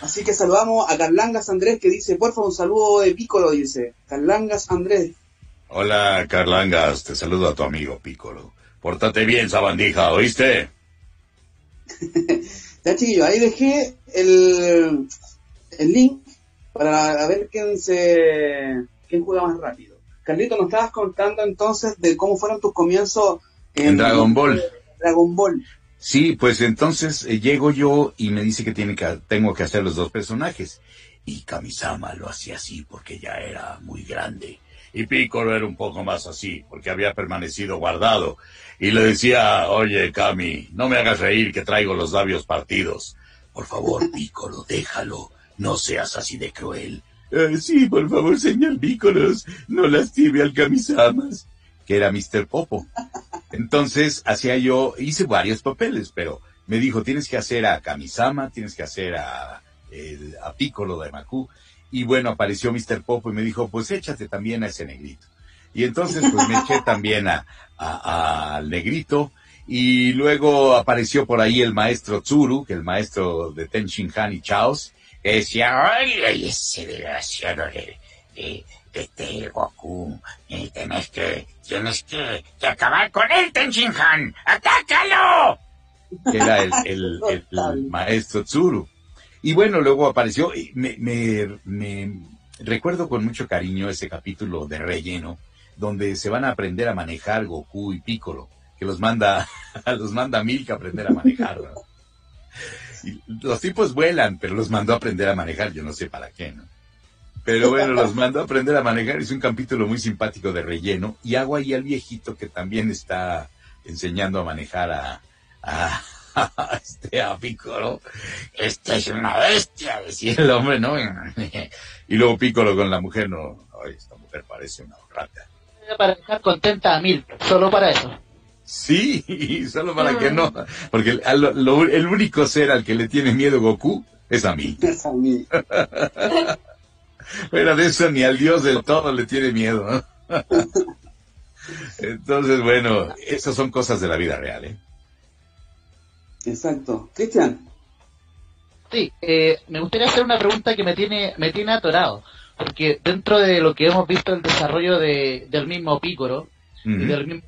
Así que saludamos a Carlangas Andrés que dice, por favor, un saludo de Piccolo, dice. Carlangas Andrés. Hola, Carlangas, te saludo a tu amigo Piccolo. Pórtate bien, sabandija, ¿oíste? ya, chiquillo, ahí dejé el, el link para ver quién se quién juega más rápido. Carlito, nos estabas contando entonces de cómo fueron tus comienzos en, Dragon Ball. Dragon Ball. Sí, pues entonces eh, llego yo y me dice que, tiene que tengo que hacer los dos personajes. Y Kamisama lo hacía así porque ya era muy grande. Y Piccolo era un poco más así porque había permanecido guardado. Y le decía, oye Kami, no me hagas reír que traigo los labios partidos. Por favor, Piccolo, déjalo. No seas así de cruel. Eh, sí, por favor, señor no lastime al Kamisamas. Que era Mr. Popo. Entonces, hacía yo, hice varios papeles, pero me dijo, tienes que hacer a Kamisama, tienes que hacer a, el, a Piccolo de Maku. Y bueno, apareció Mr. Popo y me dijo, pues échate también a ese negrito. Y entonces, pues me eché también a, al negrito. Y luego apareció por ahí el maestro Tsuru, que el maestro de Ten Han y Chaos decía, ay, ese desgraciado de, de, este Goku, y tienes que, tienes que, que acabar con él, Tenshinhan, ¡atácalo! Era el, el, el, maestro Tsuru. Y bueno, luego apareció, me, me, me recuerdo con mucho cariño ese capítulo de relleno, donde se van a aprender a manejar Goku y Piccolo, que los manda, los manda Milk a aprender a manejar. ¿no? Los tipos vuelan, pero los mandó a aprender a manejar, yo no sé para qué, ¿no? Pero bueno, los mandó a aprender a manejar, es un capítulo muy simpático de relleno, y hago ahí al viejito que también está enseñando a manejar a, a, este a Piccolo. Esta es una bestia, decía el hombre, ¿no? Y luego Piccolo con la mujer, no, ay, esta mujer parece una rata. Para dejar contenta a Mil, solo para eso. Sí, solo para que no, porque el, el, único ser al que le tiene miedo Goku es a mí. Es a mí. Fuera de eso ni al dios del todo le tiene miedo. Entonces, bueno, esas son cosas de la vida real, ¿eh? Exacto. Cristian. Sí, eh, me gustaría hacer una pregunta que me tiene, me tiene atorado, porque dentro de lo que hemos visto el desarrollo de, del mismo Pícoro y del mismo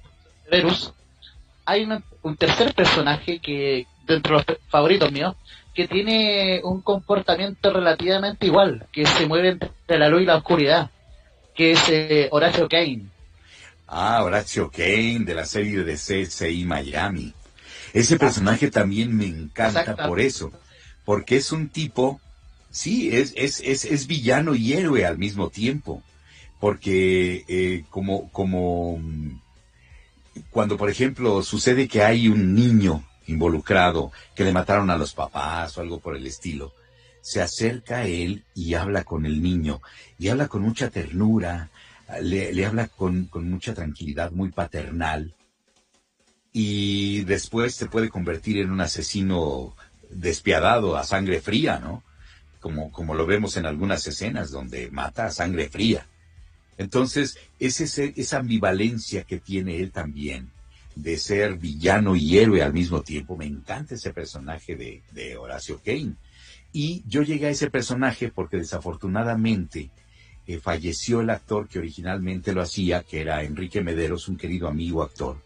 Verus, hay un tercer personaje que, dentro de los favoritos míos, que tiene un comportamiento relativamente igual, que se mueve entre la luz y la oscuridad, que es eh, Horacio Kane. Ah, Horacio Kane, de la serie de CSI Miami. Ese personaje también me encanta por eso, porque es un tipo, sí, es, es, es, es villano y héroe al mismo tiempo, porque eh, como, como cuando, por ejemplo, sucede que hay un niño involucrado, que le mataron a los papás o algo por el estilo, se acerca a él y habla con el niño, y habla con mucha ternura, le, habla con, mucha tranquilidad, muy paternal, y después se puede convertir en un asesino despiadado a sangre fría, ¿no? Como, como lo vemos en algunas escenas donde mata a sangre fría. Entonces, es esa ambivalencia que tiene él también de ser villano y héroe al mismo tiempo. Me encanta ese personaje de, Horacio Kane. Y yo llegué a ese personaje porque desafortunadamente eh, falleció el actor que originalmente lo hacía, que era Enrique Mederos, un querido amigo actor.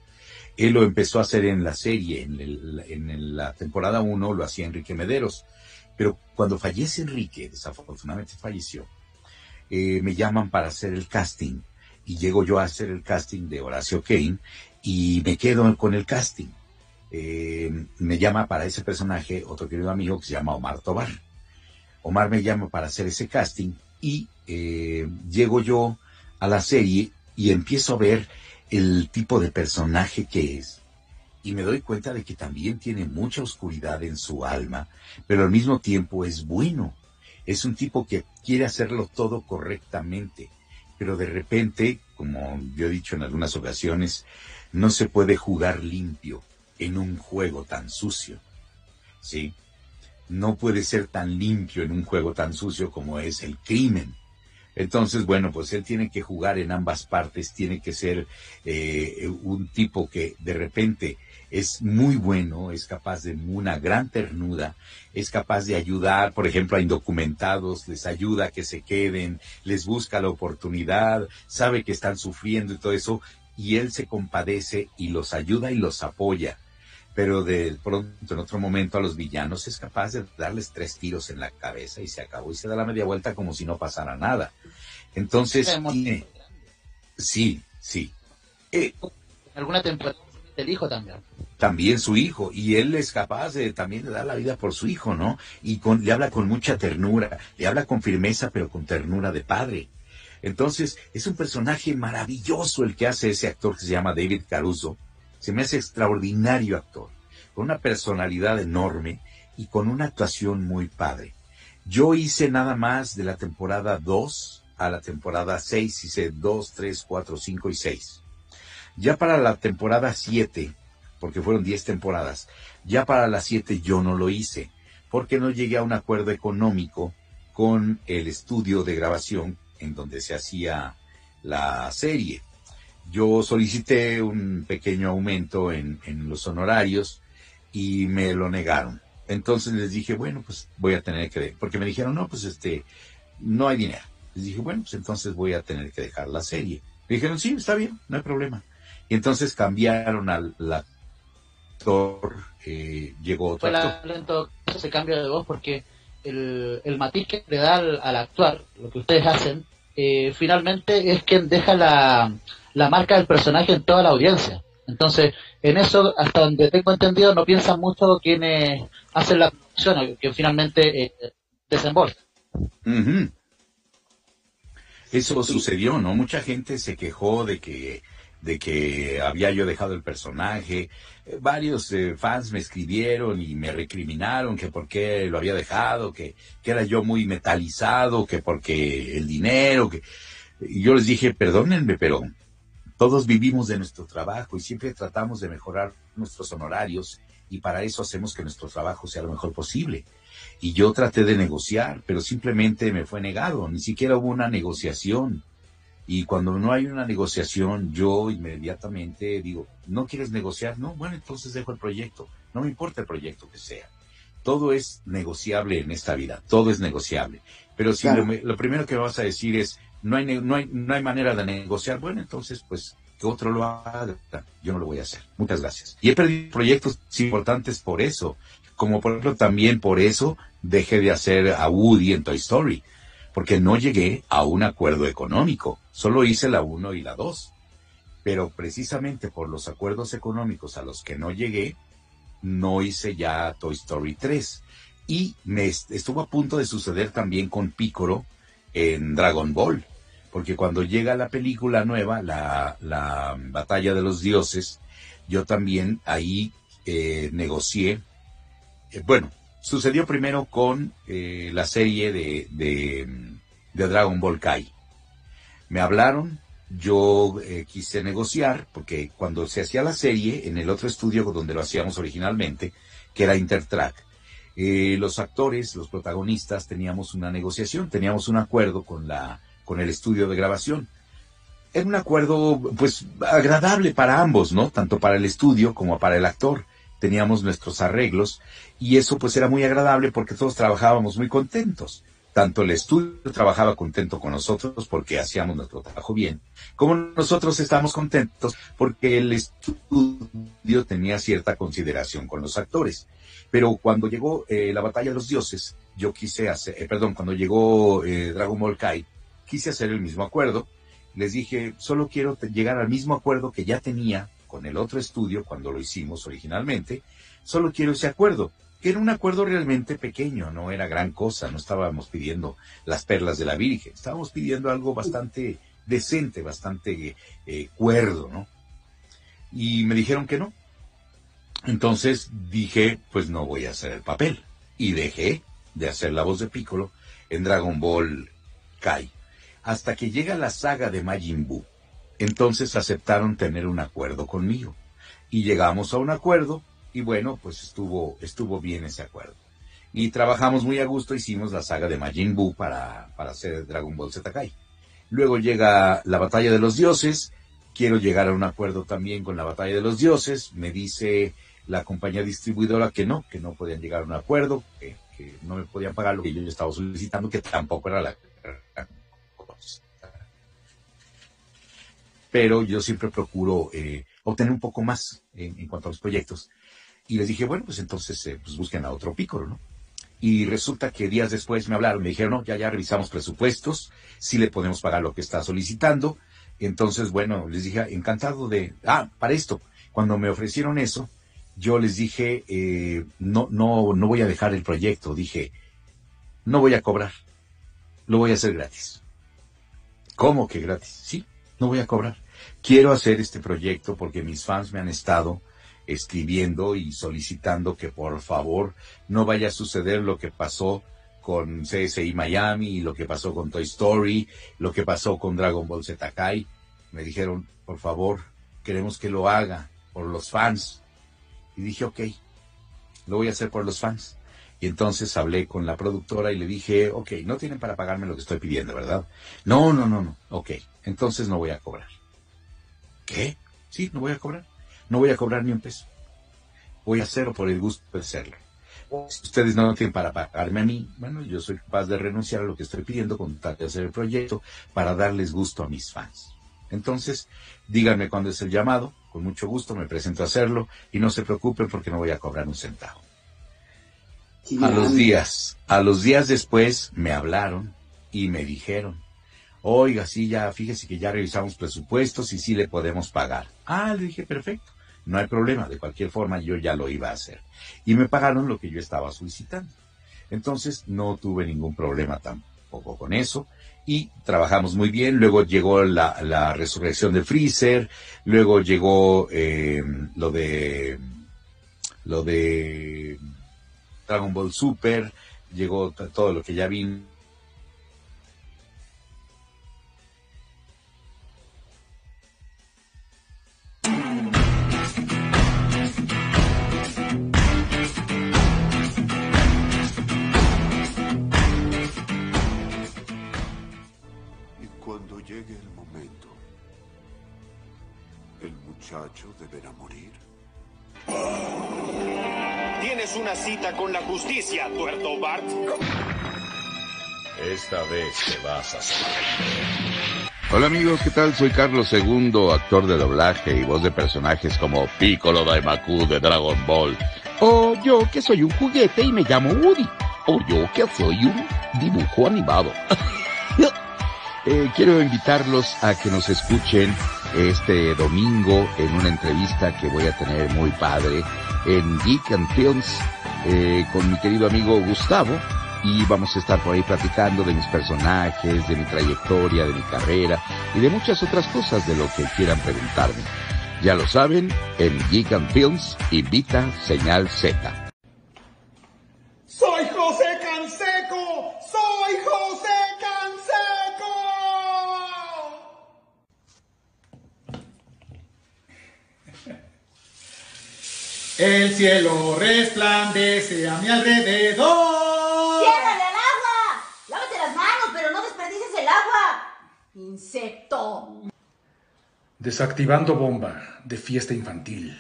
Él lo empezó a hacer en la serie, en, la temporada 1 lo hacía Enrique Mederos. Pero cuando fallece Enrique, desafortunadamente falleció, eh, me llaman para hacer el casting y llego yo a hacer el casting de Horacio Kane y me quedo con el casting. Eh, me llama para ese personaje otro querido amigo que se llama Omar Tobar. Omar me llama para hacer ese casting y eh, llego yo a la serie y empiezo a ver el tipo de personaje que es. Y me doy cuenta de que también tiene mucha oscuridad en su alma, pero al mismo tiempo es bueno es un tipo que quiere hacerlo todo correctamente, pero de repente, como yo he dicho en algunas ocasiones, no se puede jugar limpio en un juego tan sucio. ¿Sí? No puede ser tan limpio en un juego tan sucio como es el crimen. Entonces, bueno, pues él tiene que jugar en ambas partes, tiene que ser eh, un tipo que de repente es muy bueno, es capaz de una gran ternura, es capaz de ayudar, por ejemplo, a indocumentados, les ayuda a que se queden, les busca la oportunidad, sabe que están sufriendo y todo eso, y él se compadece y los ayuda y los apoya. Pero de pronto, en otro momento, a los villanos es capaz de darles tres tiros en la cabeza y se acabó y se da la media vuelta como si no pasara nada. Entonces, sí, sí. Eh, alguna temporada el hijo también. También su hijo, y él es capaz de también de dar la vida por su hijo, ¿no? Y con, le habla con mucha ternura, le habla con firmeza, pero con ternura de padre. Entonces, es un personaje maravilloso el que hace ese actor que se llama David Caruso. Se me hace extraordinario actor, con una personalidad enorme y con una actuación muy padre. Yo hice nada más de la temporada 2 a la temporada 6, hice 2, 3, 4, 5 y 6. Ya para la temporada 7, porque fueron 10 temporadas, ya para la 7 yo no lo hice, porque no llegué a un acuerdo económico con el estudio de grabación en donde se hacía la serie. Yo solicité un pequeño aumento en, en los honorarios y me lo negaron. Entonces les dije, bueno, pues voy a tener que, porque me dijeron, no, pues este, no hay dinero. Les dije, bueno, pues entonces voy a tener que dejar la serie. Me dijeron, sí, está bien, no hay problema. Y entonces cambiaron al actor, eh, llegó otro actor. Lento ese cambio de voz porque el, el matiz que le da al, actuar, lo que ustedes hacen, eh, finalmente es quien deja la, la marca del personaje en toda la audiencia. Entonces, en eso, hasta donde tengo entendido, no piensan mucho quienes hacen la producción, que finalmente eh, desembolsan. Eso sucedió, ¿no? Mucha gente se quejó de que de que había yo dejado el personaje. Eh, varios eh, fans me escribieron y me recriminaron que por qué lo había dejado, que, que era yo muy metalizado, que porque el dinero, que... Y yo les dije, perdónenme, pero todos vivimos de nuestro trabajo y siempre tratamos de mejorar nuestros honorarios y para eso hacemos que nuestro trabajo sea lo mejor posible. Y yo traté de negociar, pero simplemente me fue negado, ni siquiera hubo una negociación. Y cuando no hay una negociación, yo inmediatamente digo, ¿no quieres negociar? No, bueno, entonces dejo el proyecto. No me importa el proyecto que sea. Todo es negociable en esta vida, todo es negociable. Pero si lo, primero que vas a decir es, no hay, no, hay, no hay manera de negociar, bueno, entonces pues que otro lo haga. Yo no lo voy a hacer. Muchas gracias. Y he perdido proyectos importantes por eso. Como por ejemplo también por eso dejé de hacer a Woody en Toy Story porque no llegué a un acuerdo económico, solo hice la 1 y la 2. Pero precisamente por los acuerdos económicos a los que no llegué, no hice ya Toy Story 3. Y me estuvo a punto de suceder también con Piccolo en Dragon Ball, porque cuando llega la película nueva, la, la Batalla de los Dioses, yo también ahí eh, negocié, eh, bueno, Sucedió primero con eh, la serie de, de, Dragon Ball Kai. Me hablaron, yo eh, quise negociar, porque cuando se hacía la serie, en el otro estudio donde lo hacíamos originalmente, que era Intertrack, eh, los actores, los protagonistas, teníamos una negociación, teníamos un acuerdo con, la, con el estudio de grabación. Era un acuerdo, pues, agradable para ambos, ¿no? Tanto para el estudio como para el actor teníamos nuestros arreglos y eso pues era muy agradable porque todos trabajábamos muy contentos. Tanto el estudio trabajaba contento con nosotros porque hacíamos nuestro trabajo bien, como nosotros estábamos contentos porque el estudio tenía cierta consideración con los actores. Pero cuando llegó eh, la batalla de los dioses, yo quise hacer, eh, perdón, cuando llegó eh, Dragon Ball Kai, quise hacer el mismo acuerdo. Les dije, solo quiero llegar al mismo acuerdo que ya tenía con el otro estudio cuando lo hicimos originalmente, solo quiero ese acuerdo, que era un acuerdo realmente pequeño, no era gran cosa, no estábamos pidiendo las perlas de la Virgen, estábamos pidiendo algo bastante decente, bastante eh, cuerdo, ¿no? Y me dijeron que no. Entonces dije, pues no voy a hacer el papel. Y dejé de hacer la voz de Piccolo en Dragon Ball Kai. Hasta que llega la saga de Majin Buu. Entonces aceptaron tener un acuerdo conmigo. Y llegamos a un acuerdo y bueno, pues estuvo, estuvo bien ese acuerdo. Y trabajamos muy a gusto, hicimos la saga de Majin Buu para, para hacer Dragon Ball Z Kai. Luego llega la batalla de los dioses, quiero llegar a un acuerdo también con la batalla de los dioses, me dice la compañía distribuidora que no, que no podían llegar a un acuerdo, que, no me podían pagar lo que yo estaba solicitando, que tampoco era la, cosa. Pero yo siempre procuro eh, obtener un poco más en, cuanto a los proyectos. Y les dije, bueno, pues entonces eh, pues busquen a otro pícoro, ¿no? Y resulta que días después me hablaron, me dijeron, no, ya, ya revisamos presupuestos, sí le podemos pagar lo que está solicitando. Entonces, bueno, les dije, encantado de, ah, para esto, cuando me ofrecieron eso, yo les dije, eh, no, no, no voy a dejar el proyecto, dije, no voy a cobrar, lo voy a hacer gratis. ¿Cómo que gratis? Sí, no voy a cobrar. Quiero hacer este proyecto porque mis fans me han estado escribiendo y solicitando que por favor no vaya a suceder lo que pasó con CSI Miami, lo que pasó con Toy Story, lo que pasó con Dragon Ball Z Kai. Me dijeron, por favor, queremos que lo haga por los fans. Y dije, ok, lo voy a hacer por los fans. Y entonces hablé con la productora y le dije, ok, no tienen para pagarme lo que estoy pidiendo, ¿verdad? No, no, no, no. Ok, entonces no voy a cobrar. ¿Qué? Sí, no voy a cobrar. No voy a cobrar ni un peso. Voy a hacerlo por el gusto de hacerlo. Si ustedes no tienen para pagarme a mí, bueno, yo soy capaz de renunciar a lo que estoy pidiendo con tal de hacer el proyecto para darles gusto a mis fans. Entonces, díganme cuándo es el llamado, con mucho gusto me presento a hacerlo y no se preocupen porque no voy a cobrar un centavo. A los días, a los días después me hablaron y me dijeron, oiga, sí, ya, fíjese que ya revisamos presupuestos y sí le podemos pagar. Ah, le dije, perfecto, no hay problema, de cualquier forma yo ya lo iba a hacer. Y me pagaron lo que yo estaba solicitando. Entonces no tuve ningún problema tampoco con eso y trabajamos muy bien. Luego llegó la, resurrección de Freezer, luego llegó eh, lo de lo de Dragon Ball Super, llegó todo lo que ya deberá morir. Tienes una cita con la justicia, tuerto Bart. Esta vez te vas a salir. Hola amigos, ¿qué tal? Soy Carlos II, actor de doblaje y voz de personajes como Piccolo Daimaku de Dragon Ball. O yo que soy un juguete y me llamo Woody. O yo que soy un dibujo animado. Eh, quiero invitarlos a que nos escuchen este domingo en una entrevista que voy a tener muy padre en Geek and Films eh, con mi querido amigo Gustavo y vamos a estar por ahí platicando de mis personajes, de mi trayectoria, de mi carrera y de muchas otras cosas de lo que quieran preguntarme. Ya lo saben, en Geek and Films invita Señal Z. Soy José Canseco, soy José El cielo resplandece a mi alrededor. ¡Ciérrale al agua! Lávate las manos, pero no desperdices el agua. Insecto. Desactivando bomba de fiesta infantil.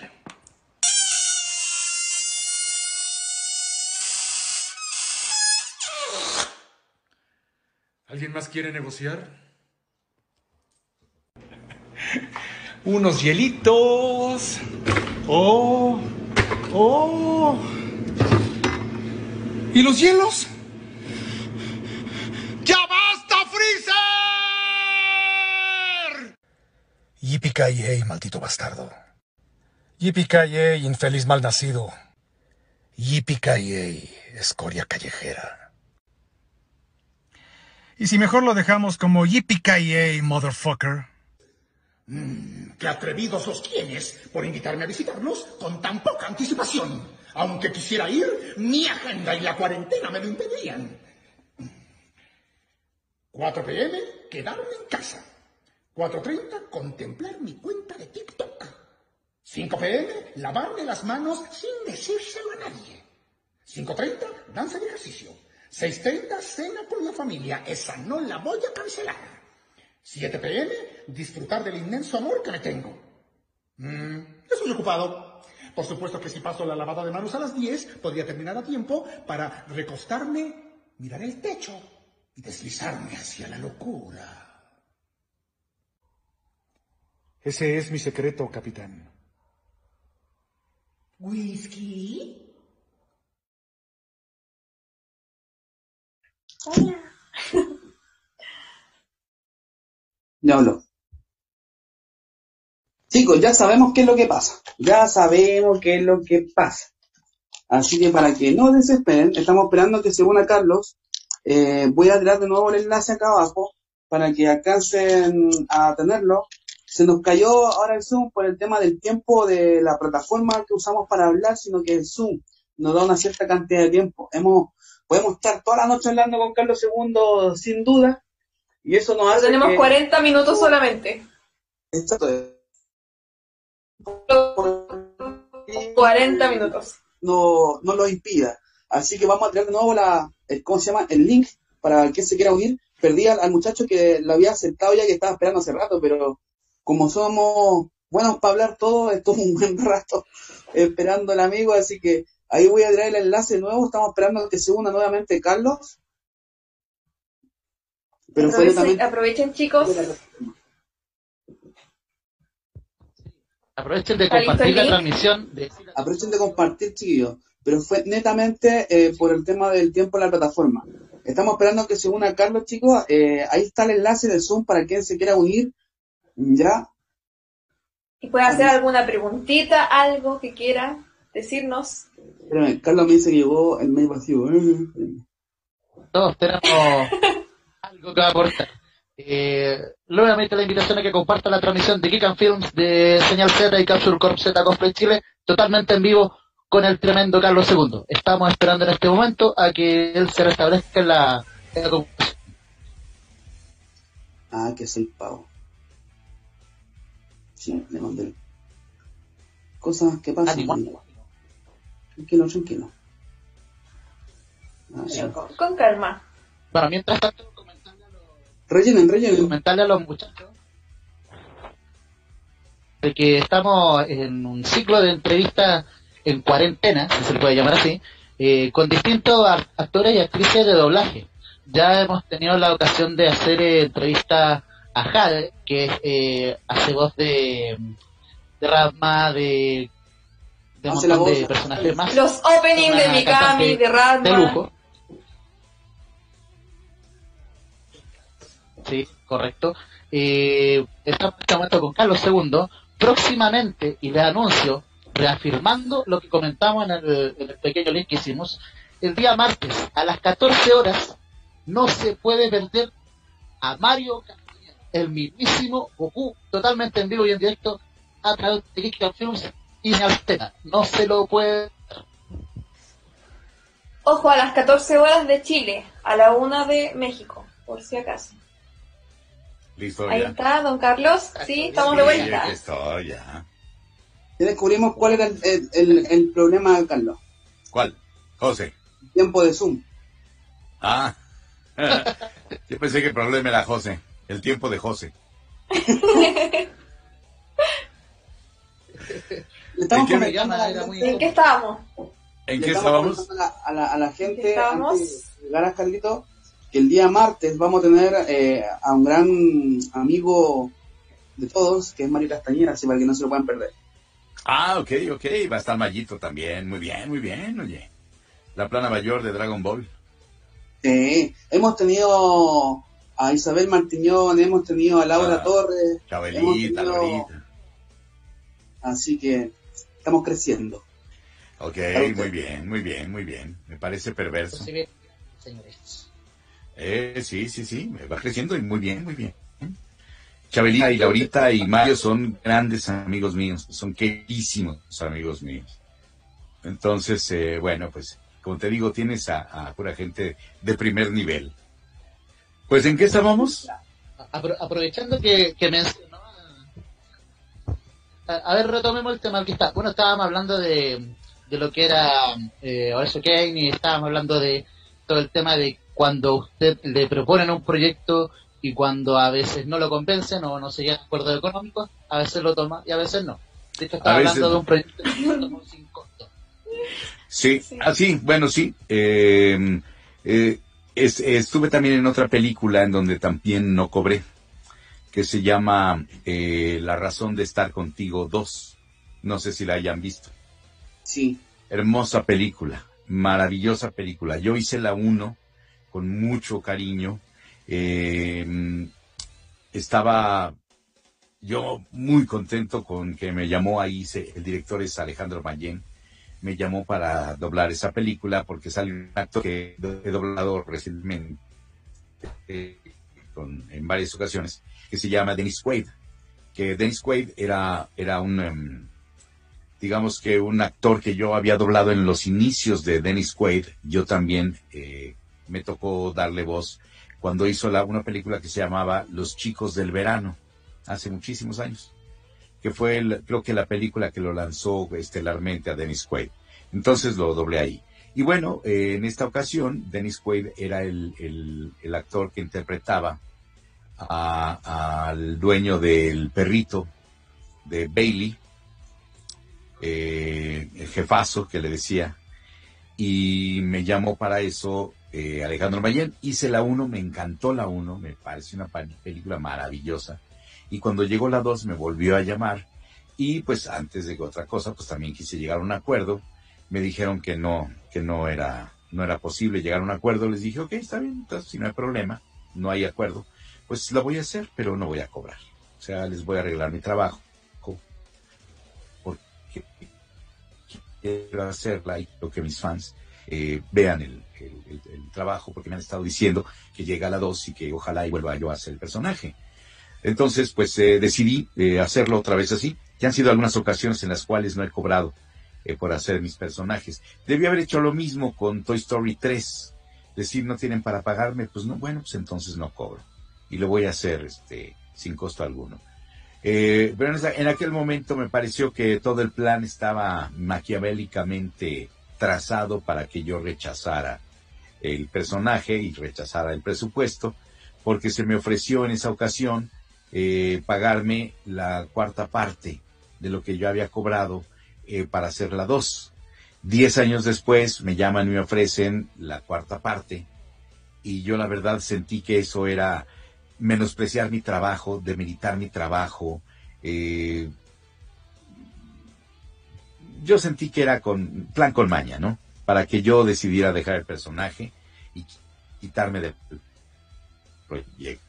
¿Alguien más quiere negociar? Unos hielitos. Oh. ¡Oh! ¿Y los hielos? ¡Ya basta, Freezer! Yippee maldito bastardo. Yippee infeliz malnacido. Yippee escoria callejera. ¿Y si mejor lo dejamos como Yippee motherfucker? Mm, ¡Qué atrevidos los tienes por invitarme a visitarnos con tan poca anticipación! Aunque quisiera ir, mi agenda y la cuarentena me lo impedirían. 4 pm, quedarme en casa. 4.30, contemplar mi cuenta de TikTok. 5 pm, lavarme las manos sin decírselo a nadie. 5.30, danza de ejercicio. 6.30, cena con la familia. Esa no la voy a cancelar. 7 pm, disfrutar del inmenso amor que me tengo. Mm, estoy ocupado. Por supuesto que si paso la lavada de manos a las 10, podría terminar a tiempo para recostarme, mirar el techo y deslizarme hacia la locura. Ese es mi secreto, capitán. ¿Whisky? Hola. Ya habló. Chicos, ya sabemos qué es lo que pasa. Ya sabemos qué es lo que pasa. Así que para que no desesperen, estamos esperando que se una Carlos. Eh, voy a tirar de nuevo el enlace acá abajo para que alcancen a tenerlo. Se nos cayó ahora el Zoom por el tema del tiempo de la plataforma que usamos para hablar, sino que el Zoom nos da una cierta cantidad de tiempo. Podemos estar toda la noche hablando con Carlos II sin duda, y eso nos hace Tenemos que- 40 minutos solamente. Exacto. 40 minutos. no, no lo impida. Así que vamos a tirar de nuevo la, el, ¿cómo se llama? El link para quien se quiera unir. Perdí al, al muchacho que lo había aceptado ya que estaba esperando hace rato, pero como somos buenos para hablar todo, estuvo un buen rato esperando el amigo, así que ahí voy a tirar el enlace nuevo. Estamos esperando que se una nuevamente Carlos. Pero fue Aprovechen, chicos. Aprovechen de ¿Está listo compartir la transmisión de aprovechen de compartir, chiquillos, pero fue netamente eh, por el tema del tiempo en la plataforma. Estamos esperando que se una Carlos, chicos. Eh, ahí está el enlace del Zoom para quien se quiera unir. Ya, Y puede hacer alguna preguntita, algo que quiera decirnos. espérame, Carlos me dice que llegó el mail vacío. Todos tenemos algo que aportar. Eh, nuevamente la invitación a que compartan la transmisión de Geek and Films de Señal Z y Capsule Corp Z Cosplay Chile totalmente en vivo con el tremendo Carlos II. Estamos esperando en este momento a que él se restablezca en la, en la comunicación. Ah, que soy pavo. Sí, le mandé. Cosas que pasan. Ánimo. Tranquilo, tranquilo. Ah, con, con calma. Bueno, mientras tanto, Rellenen, rellenen. comentarle a los muchachos de que estamos en un ciclo de entrevistas en cuarentena, si se le puede llamar así, eh, con distintos actores y actrices de doblaje. Ya hemos tenido la ocasión de hacer eh, entrevistas a Jade, que eh, hace voz de, de Rasma, de, de un montón de personajes más. Los openings de Mikami, de Radma. de lujo. Sí, correcto. Eh, estamos en este momento con Carlos II. Próximamente, y le anuncio, reafirmando lo que comentamos en el, pequeño link que hicimos, el día martes a las 14 horas no se puede perder a Mario el mismísimo Goku, totalmente en vivo y en directo a través de Geek Films y Alstena. No se lo puede Ojo, a las 14 horas de Chile, a la 1 de México, por si acaso. Listo, Ahí ya. está, don Carlos. Sí, estamos de vuelta. aquí estoy, ya. Ya descubrimos cuál era el, el- el- el problema de Carlos. ¿Cuál? José. Tiempo de Zoom. Ah. Yo pensé que el problema era José. El tiempo de José. Le estamos ¿En qué ¿En qué estábamos? ¿En le qué estamos estábamos? a la, a la- a la gente, Estábamos- antes de llegar a Carlito, el día martes vamos a tener eh, a un gran amigo de todos, que es Mario Castañeda, así para que no se lo puedan perder. Ah, ok, ok. Va a estar Mayito también. Muy bien, muy bien, oye. La plana mayor de Dragon Ball. Sí, hemos tenido a Isabel Martiñón, hemos tenido a Laura Ah, Torres, Chabelita, tenido- Lorita. así que estamos creciendo. Ok, muy bien, muy bien, muy bien. Me parece perverso. Sí, bien, señores. Eh, sí, sí, sí. Me va creciendo y muy bien, muy bien. Chabelita y Laurita y Mario son grandes amigos míos. Son queridísimos amigos míos. Entonces, eh, bueno, pues, como te digo, tienes a, pura gente de primer nivel. Pues, ¿en qué estábamos? Apro- aprovechando que, que mencionó. A, a ver, retomemos el tema que está. Bueno, estábamos hablando de, de lo que era eh, Kane y estábamos hablando de todo el tema de cuando usted le proponen un proyecto y cuando a veces no lo convencen o no se llegan a acuerdos económicos, a veces lo toma y a veces no. De hecho, estaba hablando de un proyecto sin costo. Sí, así, bueno, sí. Eh, eh, estuve también en otra película en donde también no cobré, que se llama eh, La razón de estar contigo 2. No sé si la hayan visto. Sí. Hermosa película, maravillosa película. Yo hice la 1 con mucho cariño. Eh, estaba yo muy contento con que me llamó ahí, el director es Alejandro Mayen me llamó para doblar esa película porque sale un acto que he doblado recientemente eh, en varias ocasiones, que se llama Dennis Quaid, que Dennis Quaid era, era un, em, digamos que un actor que yo había doblado en los inicios de Dennis Quaid, yo también eh, me tocó darle voz cuando hizo una película que se llamaba Los chicos del verano, hace muchísimos años que fue creo que la película que lo lanzó estelarmente a Dennis Quaid. Entonces lo doblé ahí. Y bueno, eh, en esta ocasión, Dennis Quaid era el, actor que interpretaba al dueño del perrito de Bailey, eh, el jefazo que le decía, y me llamó para eso eh, Alejandro Mayen. Hice la 1, me encantó la 1, me pareció una película maravillosa y cuando llegó la 2 me volvió a llamar y pues antes de otra cosa pues también quise llegar a un acuerdo. Me dijeron que no, que no era, no era posible llegar a un acuerdo. Les dije, ok, está bien, entonces si no hay problema, no hay acuerdo, pues lo voy a hacer, pero no voy a cobrar. O sea, les voy a arreglar mi trabajo. Porque quiero hacerla y lo que mis fans eh, vean el, trabajo, porque me han estado diciendo que llega a la 2 y que ojalá y vuelva yo a hacer el personaje. Entonces, pues eh, decidí eh, hacerlo otra vez así. Ya han sido algunas ocasiones en las cuales no he cobrado eh, por hacer mis personajes. Debí haber hecho lo mismo con Toy Story 3. Decir, no tienen para pagarme, pues no, bueno, pues entonces no cobro. Y lo voy a hacer este, sin costo alguno. pero en, aquel momento me pareció que todo el plan estaba maquiavélicamente trazado para que yo rechazara el personaje y rechazara el presupuesto, porque se me ofreció en esa ocasión eh, pagarme la cuarta parte de lo que yo había cobrado eh, para hacer la dos. Diez años después me llaman y me ofrecen la cuarta parte y yo la verdad sentí que eso era menospreciar mi trabajo, demeritar mi trabajo. Eh, yo sentí que era con plan con maña, ¿no? Para que yo decidiera dejar el personaje y quitarme del proyecto.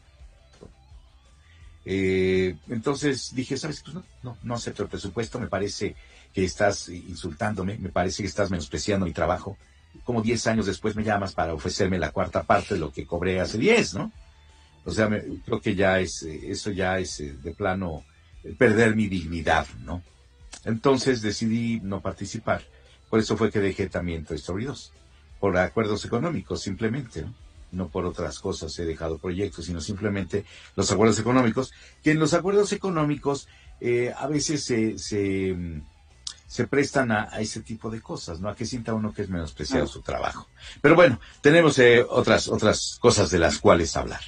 Eh, entonces dije, ¿sabes? Pues no, no, acepto el presupuesto, me parece que estás insultándome, me parece que estás menospreciando mi trabajo. Como 10 años después me llamas para ofrecerme la cuarta parte de lo que cobré hace 10, ¿no? O sea, creo que ya es, eh, eso ya es eh, de plano perder mi dignidad, ¿no? Entonces decidí no participar. Por eso fue que dejé también Toy Story 2. Por acuerdos económicos, simplemente, ¿no? no por otras cosas he dejado proyectos, sino simplemente los acuerdos económicos, que en los acuerdos económicos eh, a veces se, se, prestan a, ese tipo de cosas, ¿no? A que sienta uno que es menospreciado su trabajo. Pero bueno, tenemos eh, otras, otras cosas de las cuales hablar.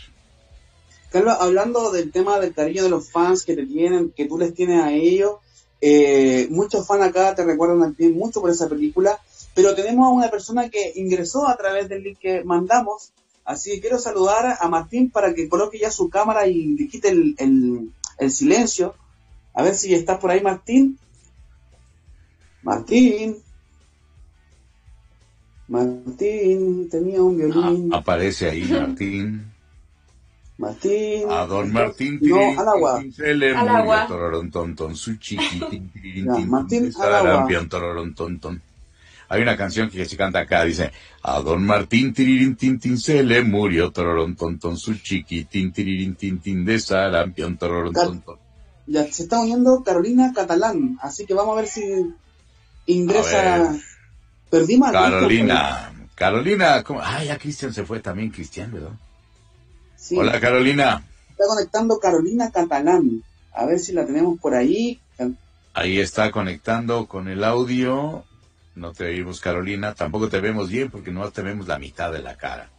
Carlos, hablando del tema del cariño de los fans que te tienen, que tú les tienes a ellos, eh, muchos fans acá te recuerdan ti mucho por esa película, pero tenemos a una persona que ingresó a través del link que mandamos, Así que quiero saludar a Martín para que coloque ya su cámara y le quite el, silencio. A ver si estás por ahí, Martín. Martín. Martín tenía un violín. Ah, aparece ahí Martín. Martín. A don Martín. No, al agua. Al agua. su chiquitín. Martín, al agua. Hay una canción que se canta acá, dice, a don Martín tirirín tin, se le murió tororón ton su chiquitín tirirín tin, de sarampión tororón ton Ya se está uniendo Carolina Catalán, así que vamos a ver si ingresa. Perdimos Carolina, Carolina, ¿cómo? Ah, ya Cristian se fue también, Cristian, ¿verdad? Sí. Hola Carolina. Está conectando Carolina Catalán. A ver si la tenemos por ahí. Ahí está conectando con el audio. No te oímos, Carolina. Tampoco te vemos bien porque no te vemos la mitad de la cara.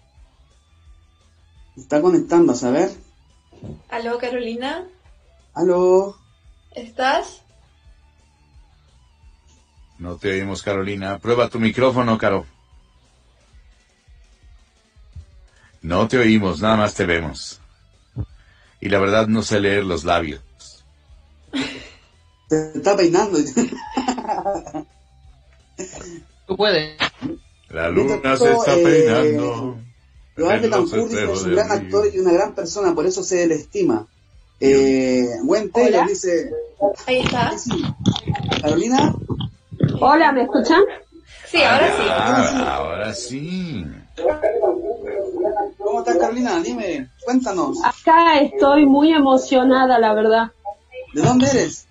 Está conectando, a ver. Aló, Carolina. Aló. ¿Estás? No te oímos, Carolina. Prueba tu micrófono, Caro. No te oímos, nada más te vemos. Y la verdad no sé leer los labios. Se está peinando. Tú puedes. La luna se está peinando. Joan de Tancur dice es un gran actor y una gran persona, por eso se le estima. Eh, Gwen Taylor dice... Ahí está. Carolina. Hola, ¿me escuchan? Sí, ahora sí. Ah, ahora sí. ¿Cómo estás, Carolina? Dime, cuéntanos. Acá estoy muy emocionada, la verdad. ¿De dónde eres?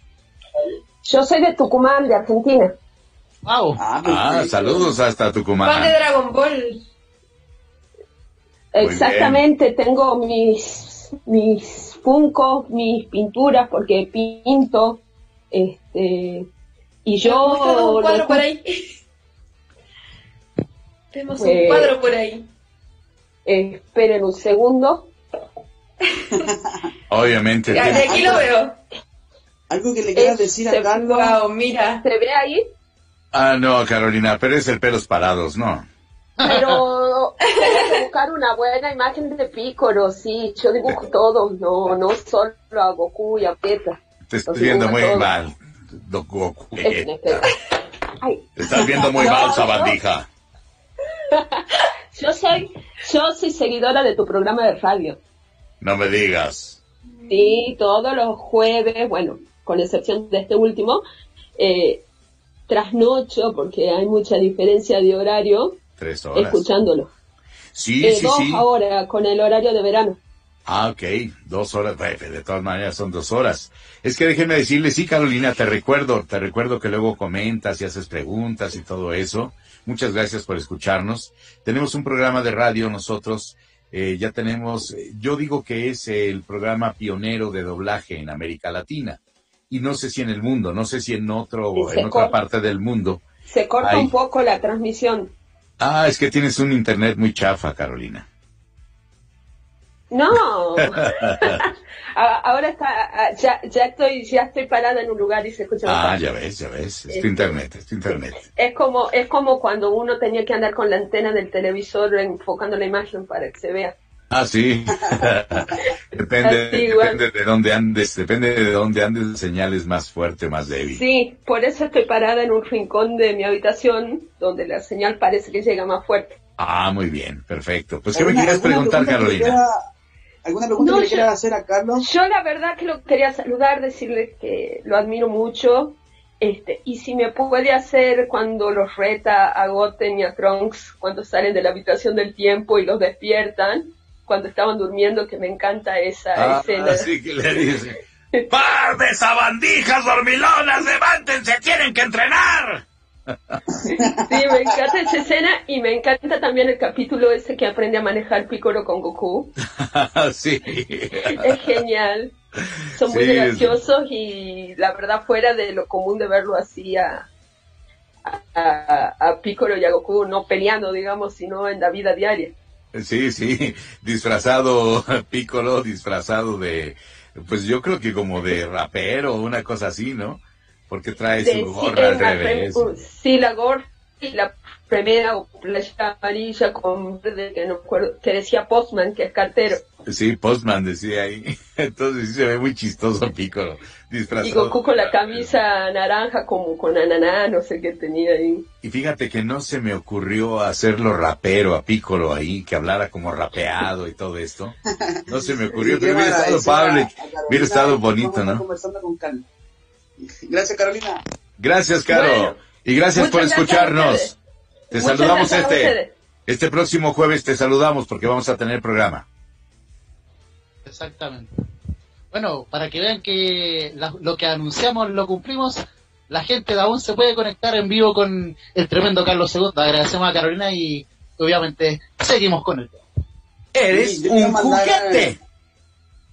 Yo soy de Tucumán, de Argentina. Wow. Ah, Ah, saludos hasta Fan de Tucumán. Dragon Ball. Exactamente, tengo mis mis funcos, mis pinturas porque pinto este y yo un lo cuadro por ahí. Tenemos un Pues- cuadro por ahí. Eh, esperen un segundo. Obviamente. De aquí lo veo. Algo que le quieras decir a se- Carlos. Wow, mira. ¿Se ve ahí? Ah, no, Carolina, pero es el pelos parados, ¿no? Pero tengo que buscar una buena imagen de Pícoro, sí, yo dibujo todo, no, no solo a Goku y a Vegeta. Te estoy viendo muy todos. mal. Goku. Espera, espera. Ay, Te estás viendo muy No, mal, sabandija. yo soy, yo soy seguidora de tu programa de radio. No me digas. Sí, todos los jueves, bueno, con excepción de este último, eh, trasnocho, porque hay mucha diferencia de horario, Tres horas. escuchándolo. Sí, Eh, sí, dos sí. ahora, con el horario de verano. Ah, ok, dos horas, de todas maneras son dos horas. Es que déjenme decirle, sí, Carolina, te recuerdo, te recuerdo que luego comentas y haces preguntas y todo eso. Muchas gracias por escucharnos. Tenemos un programa de radio nosotros, eh, ya tenemos, yo digo que es el programa pionero de doblaje en América Latina. Y no sé si en el mundo, no sé si en otro, en otra parte del mundo. Se corta un poco la transmisión. Ah, es que tienes un internet muy chafa, Carolina. No, ahora está, ya, ya estoy, ya estoy parada en un lugar y se escucha Ah, ya ves, ya ves, es tu Este- internet, es tu internet. Es como, es como cuando uno tenía que andar con la antena del televisor enfocando la imagen para que se vea. Ah, sí. depende, Así, igual. depende de dónde andes, depende de dónde andes, la señal es más fuerte o más débil. Sí, por eso estoy parada en un rincón de mi habitación donde la señal parece que llega más fuerte. Ah, muy bien, perfecto. Pues, ¿qué me ¿Alguna- querías preguntar, Carolina? ¿Alguna pregunta No, que le yo- quieras hacer a Carlos? Yo la verdad que lo quería saludar, decirle que lo admiro mucho. Este, y si me puede hacer cuando los reta a Goten y a Trunks, cuando salen de la habitación del tiempo y los despiertan, cuando estaban durmiendo, que me encanta esa Ah, escena. sí que le dice. ¡Par de sabandijas dormilonas! ¡Levántense! ¡Tienen que entrenar! Sí, me encanta esa escena y me encanta también el capítulo ese que aprende a manejar Piccolo con Goku. sí. Es genial. Son muy Sí, es- graciosos y la verdad fuera de lo común de verlo así a, a, a Piccolo y a Goku no peleando, digamos, sino en la vida diaria. Sí, sí, disfrazado Piccolo, disfrazado de, pues yo creo que como de rapero o una cosa así, ¿no? Porque trae De- su sí, gorra al una revés. rem- sí, la gorra y la remera o playa amarilla con verde que no decía Postman, que es cartero. Sí, Postman decía ahí. Entonces sí se ve muy chistoso Piccolo, Y disfrazado. Goku con la camisa naranja como con ananá, no sé qué tenía ahí. Y fíjate que no se me ocurrió hacerlo rapero a Piccolo ahí, que hablara como rapeado y todo esto. No se me ocurrió, Sí, pero hubiera estado Carolina hubiera estado y bonito, ¿no? conversando con. Gracias, Carolina. Gracias, Caro. Bueno, y gracias por escucharnos. Te Muchas saludamos este. Este próximo jueves te saludamos porque vamos a tener programa. Exactamente. Bueno, para que vean que la- lo que anunciamos lo cumplimos, la gente de aún se puede conectar en vivo con el tremendo Carlos II. Agradecemos a Carolina y obviamente seguimos con el tema. Eres Sí, un mandar, juguete.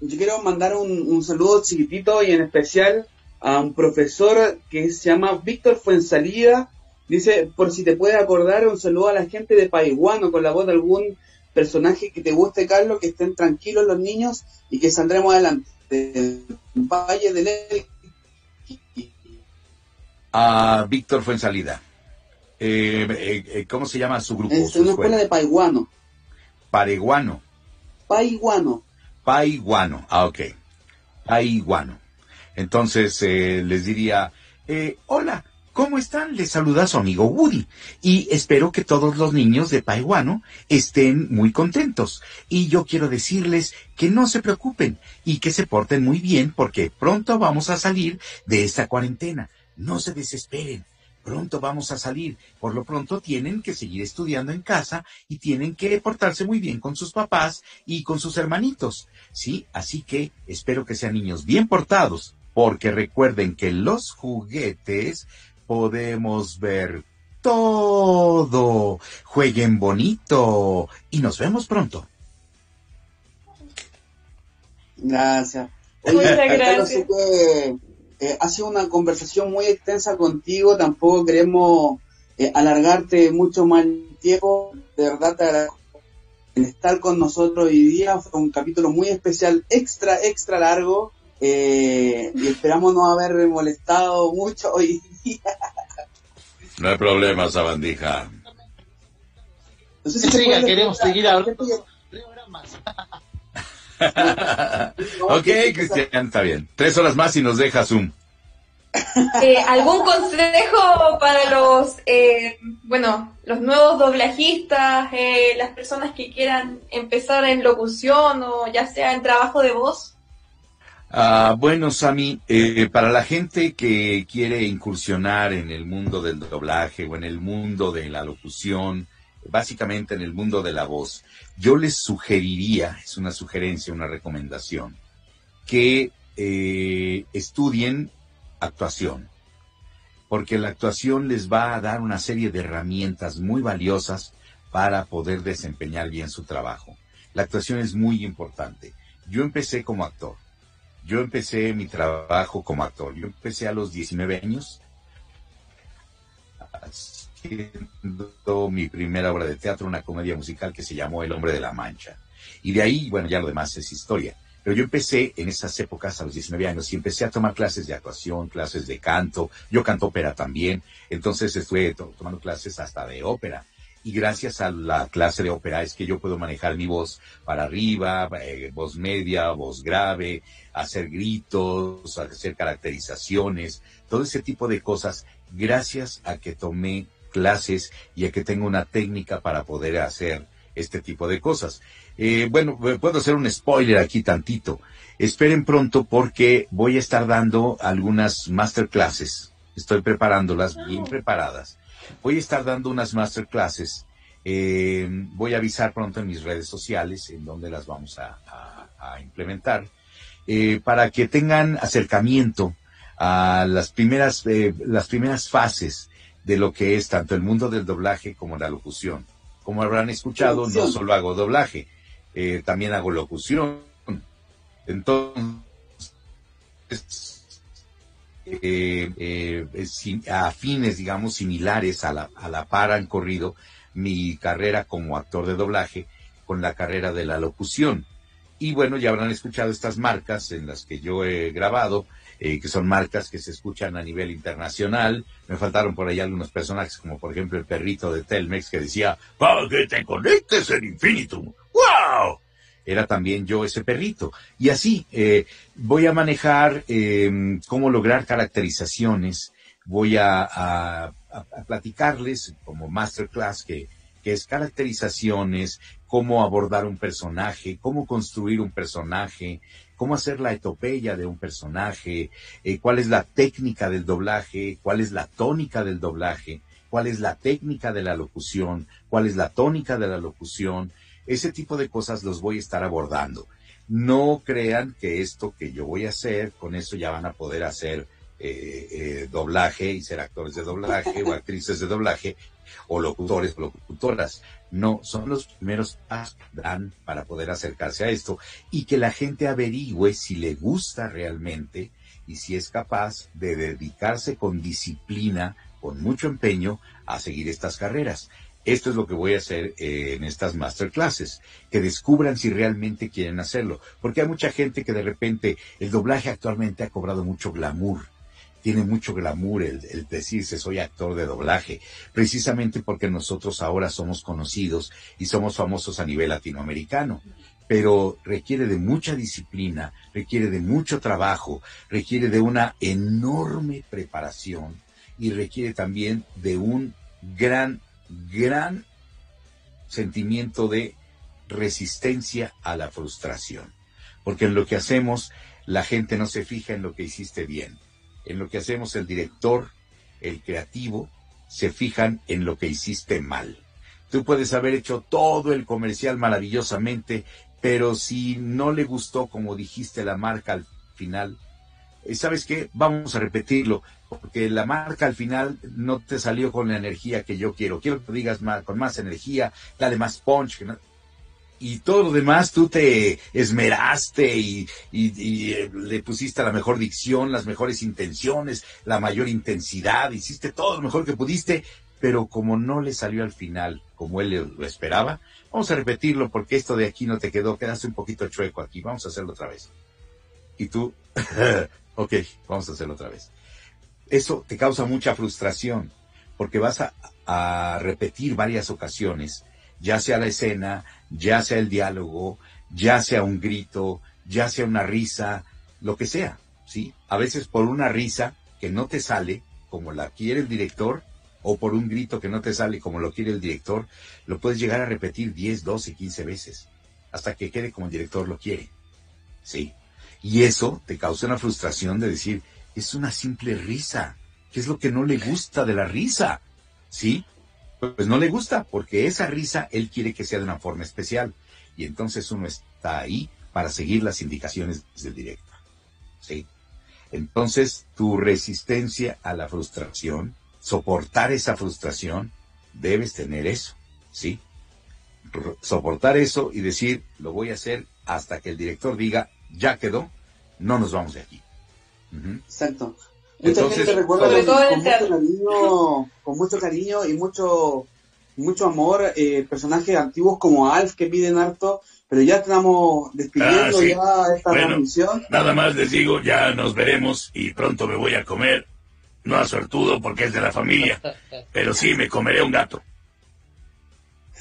Yo quiero mandar un, un saludo chiquitito y en especial a un profesor que se llama Víctor Fuensalida. Dice, por si te puedes acordar, un saludo a la gente de Paiguano con la voz de algún personaje que te guste, Carlos, que estén tranquilos los niños y que saldremos adelante. Valle del A Víctor fue en salida. Eh, eh, eh, ¿Cómo se llama su grupo? Es una escuela de Paiguano. Pareguano. Paiguano. Paiguano. Ah, ok. Paiguano. Entonces les diría, hola, ¿Cómo están? Les saluda su amigo Woody. Y espero que todos los niños de Paiguano estén muy contentos. Y yo quiero decirles que no se preocupen y que se porten muy bien porque pronto vamos a salir de esta cuarentena. No se desesperen. Pronto vamos a salir. Por lo pronto tienen que seguir estudiando en casa y tienen que portarse muy bien con sus papás y con sus hermanitos. Sí, así que espero que sean niños bien portados, porque recuerden que los juguetes podemos ver todo. Jueguen bonito y nos vemos pronto. Gracias. Muchas gracias. Eh, ha sido una conversación muy extensa contigo, tampoco queremos eh, alargarte mucho más el tiempo. De verdad te agradezco estar con nosotros hoy día. Fue un capítulo muy especial, extra, extra largo. Eh, y esperamos no haber molestado mucho hoy día. No hay problema, sabandija. Siga, queremos seguir ahora. ok, Cristian, está bien. Tres horas más y nos deja Zoom. Eh, ¿Algún consejo para los, eh, bueno, los nuevos doblajistas, eh, las personas que quieran empezar en locución o ya sea en trabajo de voz? Ah, bueno, Sami, eh, para la gente que quiere incursionar en el mundo del doblaje o en el mundo de la locución, básicamente en el mundo de la voz, yo les sugeriría, es una sugerencia, una recomendación, que eh, estudien actuación, porque la actuación les va a dar una serie de herramientas muy valiosas para poder desempeñar bien su trabajo. La actuación es muy importante. Yo empecé como actor yo empecé mi trabajo como actor. Yo empecé a los 19 años haciendo mi primera obra de teatro, una comedia musical que se llamó El hombre de la mancha. Y de ahí, bueno, ya lo demás es historia. Pero yo empecé en esas épocas a los 19 años y empecé a tomar clases de actuación, clases de canto. Yo canto ópera también. Entonces estuve tomando clases hasta de ópera y gracias a la clase de ópera es que yo puedo manejar mi voz para arriba, eh, voz media, voz grave, hacer gritos, hacer caracterizaciones, todo ese tipo de cosas, gracias a que tomé clases y a que tengo una técnica para poder hacer este tipo de cosas. Eh, bueno, puedo hacer un spoiler aquí tantito. Esperen pronto porque voy a estar dando algunas masterclasses. Estoy preparándolas bien preparadas Voy a estar dando unas masterclasses. Eh, voy a avisar pronto en mis redes sociales en donde las vamos a, implementar eh, para que tengan acercamiento a las primeras, eh, las primeras fases de lo que es tanto el mundo del doblaje como la locución. Como habrán escuchado, no solo hago doblaje, también hago locución. Entonces, eh, eh, afines, digamos, similares a la, a la par han corrido mi carrera como actor de doblaje con la carrera de la locución. Y bueno, ya habrán escuchado estas marcas en las que yo he grabado, eh, que son marcas que se escuchan a nivel internacional. Me faltaron por ahí algunos personajes, como por ejemplo el perrito de Telmex que decía, para que te conectes en Infinitum. ¡Wow! Era también yo ese perrito. Y así, eh, voy a manejar eh, cómo lograr caracterizaciones, voy a, platicarles como masterclass que, que es caracterizaciones, cómo abordar un personaje, cómo construir un personaje, cómo hacer la etopeya de un personaje, eh, cuál es la técnica del doblaje, cuál es la tónica del doblaje, cuál es la técnica de la locución, cuál es la tónica de la locución, ese tipo de cosas los voy a estar abordando. No crean que esto que yo voy a hacer, con eso ya van a poder hacer eh, eh, doblaje y ser actores de doblaje o actrices de doblaje o locutores o locutoras. No, son los primeros pasos que dan para poder acercarse a esto y que la gente averigüe si le gusta realmente y si es capaz de dedicarse con disciplina, con mucho empeño, a seguir estas carreras. Esto es lo que voy a hacer eh, en estas masterclasses, que descubran si realmente quieren hacerlo, porque hay mucha gente que de repente el doblaje actualmente ha cobrado mucho glamour, tiene mucho glamour el, el, decirse soy actor de doblaje, precisamente porque nosotros ahora somos conocidos y somos famosos a nivel latinoamericano. Pero requiere de mucha disciplina, requiere de mucho trabajo, requiere de una enorme preparación y requiere también de un gran, gran sentimiento de resistencia a la frustración. Porque en lo que hacemos, la gente no se fija en lo que hiciste bien en lo que hacemos el director, el creativo, se fijan en lo que hiciste mal. Tú puedes haber hecho todo el comercial maravillosamente, pero si no le gustó como dijiste la marca al final, ¿sabes qué? Vamos a repetirlo, porque la marca al final no te salió con la energía que yo quiero. Quiero que digas más, con más energía, dale más punch. Y todo lo demás tú te esmeraste y, eh, le pusiste la mejor dicción, las mejores intenciones, la mayor intensidad, hiciste todo lo mejor que pudiste, pero como no le salió al final como él lo esperaba, vamos a repetirlo porque esto de aquí no te quedó, quedaste un poquito chueco aquí, vamos a hacerlo otra vez. Y tú, ok, vamos a hacerlo otra vez. Eso te causa mucha frustración porque vas a, a repetir varias ocasiones, ya sea la escena, ya sea el diálogo, ya sea un grito, ya sea una risa, lo que sea, ¿sí? A veces por una risa que no te sale, como la quiere el director, o por un grito que no te sale como lo quiere el director, lo puedes llegar a repetir 10, 12, 15 veces, hasta que quede como el director lo quiere, ¿sí? Y eso te causa una frustración de decir, es una simple risa, ¿qué es lo que no le gusta de la risa? ¿Sí? pues no le gusta, porque esa risa él quiere que sea de una forma especial. Y entonces uno está ahí para seguir las indicaciones del director. ¿Sí? Entonces, tu resistencia a la frustración, soportar esa frustración, debes tener eso. ¿Sí? soportar eso y decir, lo voy a hacer hasta que el director diga, ya quedó, no nos vamos de aquí. Exacto. Mucha gente recuerda con, mucho cariño, con mucho cariño y mucho, mucho amor eh, personajes antiguos como Alf que piden harto, pero ya estamos despidiendo ah, ya esta transmisión. Nada más les digo, ya nos veremos y pronto me voy a comer. No a suertudo porque es de la familia, pero sí me comeré un gato.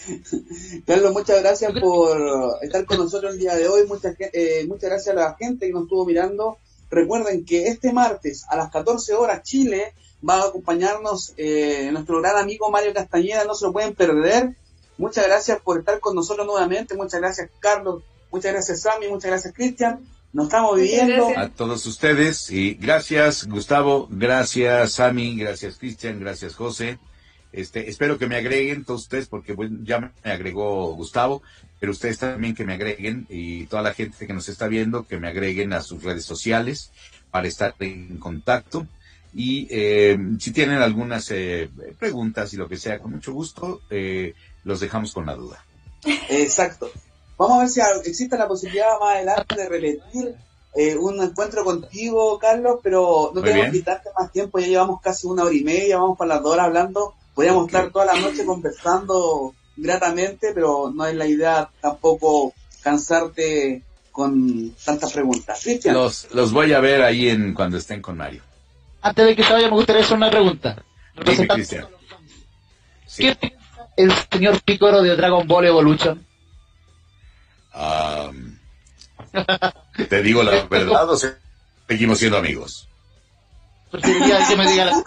Carlos, muchas gracias por estar con nosotros el día de hoy. Muchas, eh, muchas gracias a la gente que nos estuvo mirando. Recuerden que este martes a las 14 horas Chile va a acompañarnos eh, nuestro gran amigo Mario Castañeda, no se lo pueden perder. Muchas gracias por estar con nosotros nuevamente, muchas gracias Carlos, muchas gracias Sammy, muchas gracias Cristian. Nos estamos viviendo. A todos ustedes. Y gracias Gustavo, gracias Sammy, gracias Cristian, gracias José. Este, espero que me agreguen todos ustedes porque ya me agregó Gustavo, pero ustedes también que me agreguen y toda la gente que nos está viendo que me agreguen a sus redes sociales para estar en contacto. Y eh, si tienen algunas eh, preguntas y lo que sea, con mucho gusto, eh, los dejamos con la duda. Exacto. Vamos a ver si existe la posibilidad más adelante de repetir un encuentro contigo, Carlos, pero no tengo que quitarte más tiempo, ya llevamos casi una hora y media, vamos para las dos horas hablando Podríamos estar toda la noche conversando gratamente, pero no es la idea tampoco cansarte con tantas preguntas. Cristian. Los, los voy a ver ahí en cuando estén con Mario. Antes de que se vaya, me gustaría hacer una pregunta. Cristian. ¿Qué el señor Picoro de Dragon Ball Evolution? te digo la verdad, o seguimos siendo amigos. Preferiría que me diga la...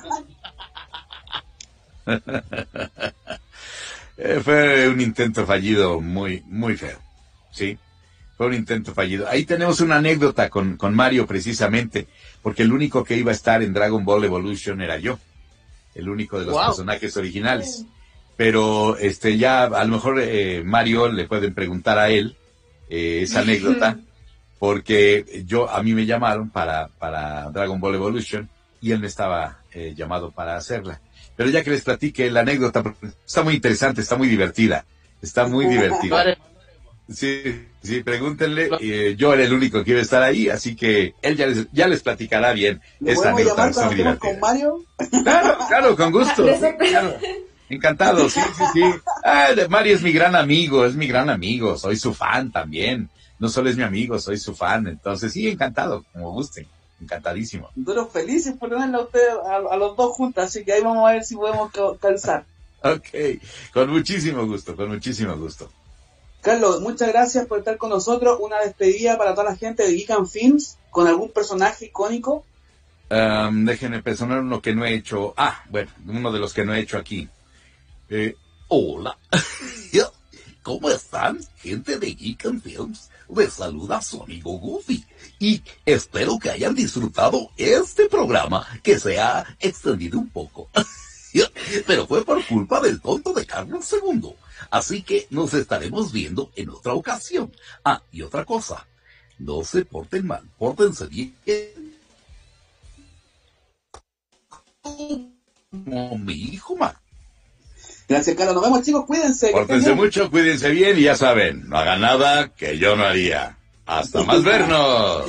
Eh, fue un intento fallido muy, muy feo. Sí, fue un intento fallido. Ahí tenemos una anécdota con, con Mario precisamente, porque el único que iba a estar en Dragon Ball Evolution era yo, el único de los personajes originales. Pero este ya a lo mejor eh, Mario le pueden preguntar a él eh, esa anécdota, porque yo a mí me llamaron para, para Dragon Ball Evolution y él me estaba llamado para hacerla. Pero ya que les platique la anécdota, está muy interesante, está muy divertida. Está muy divertida. Sí, sí, pregúntenle. Eh, yo era el único que iba a estar ahí, así que él ya les, ya les platicará bien esta anécdota. con Mario? Claro, claro, con gusto. Encantado, sí, sí, sí. Ah, Mario es mi gran amigo, es mi gran amigo, soy su fan también. No solo es mi amigo, soy su fan. Entonces, sí, encantado, como gusten. Encantadísimo. Nosotros felices por tenerlo a ustedes, a, los dos juntos, así que ahí vamos a ver si podemos calzar. Ok, con muchísimo gusto, con muchísimo gusto. Carlos, muchas gracias por estar con nosotros. Una despedida para toda la gente de Geek and Films con algún personaje icónico. Um, déjenme pensar uno que no he hecho. Ah, bueno, uno de los que no he hecho aquí. Eh, hola. ¿Cómo están, gente de Geek and Films? Les saluda su amigo Goofy. Y espero que hayan disfrutado este programa que se ha extendido un poco. Pero fue por culpa del tonto de Carlos II. Así que nos estaremos viendo en otra ocasión. Ah, y otra cosa. No se porten mal, pórtense bien. Como mi hijo Mar. Gracias, Carlos. Nos vemos, chicos. Cuídense. Pórtense mucho, cuídense bien y ya saben, no hagan nada que yo no haría. Hasta más vernos.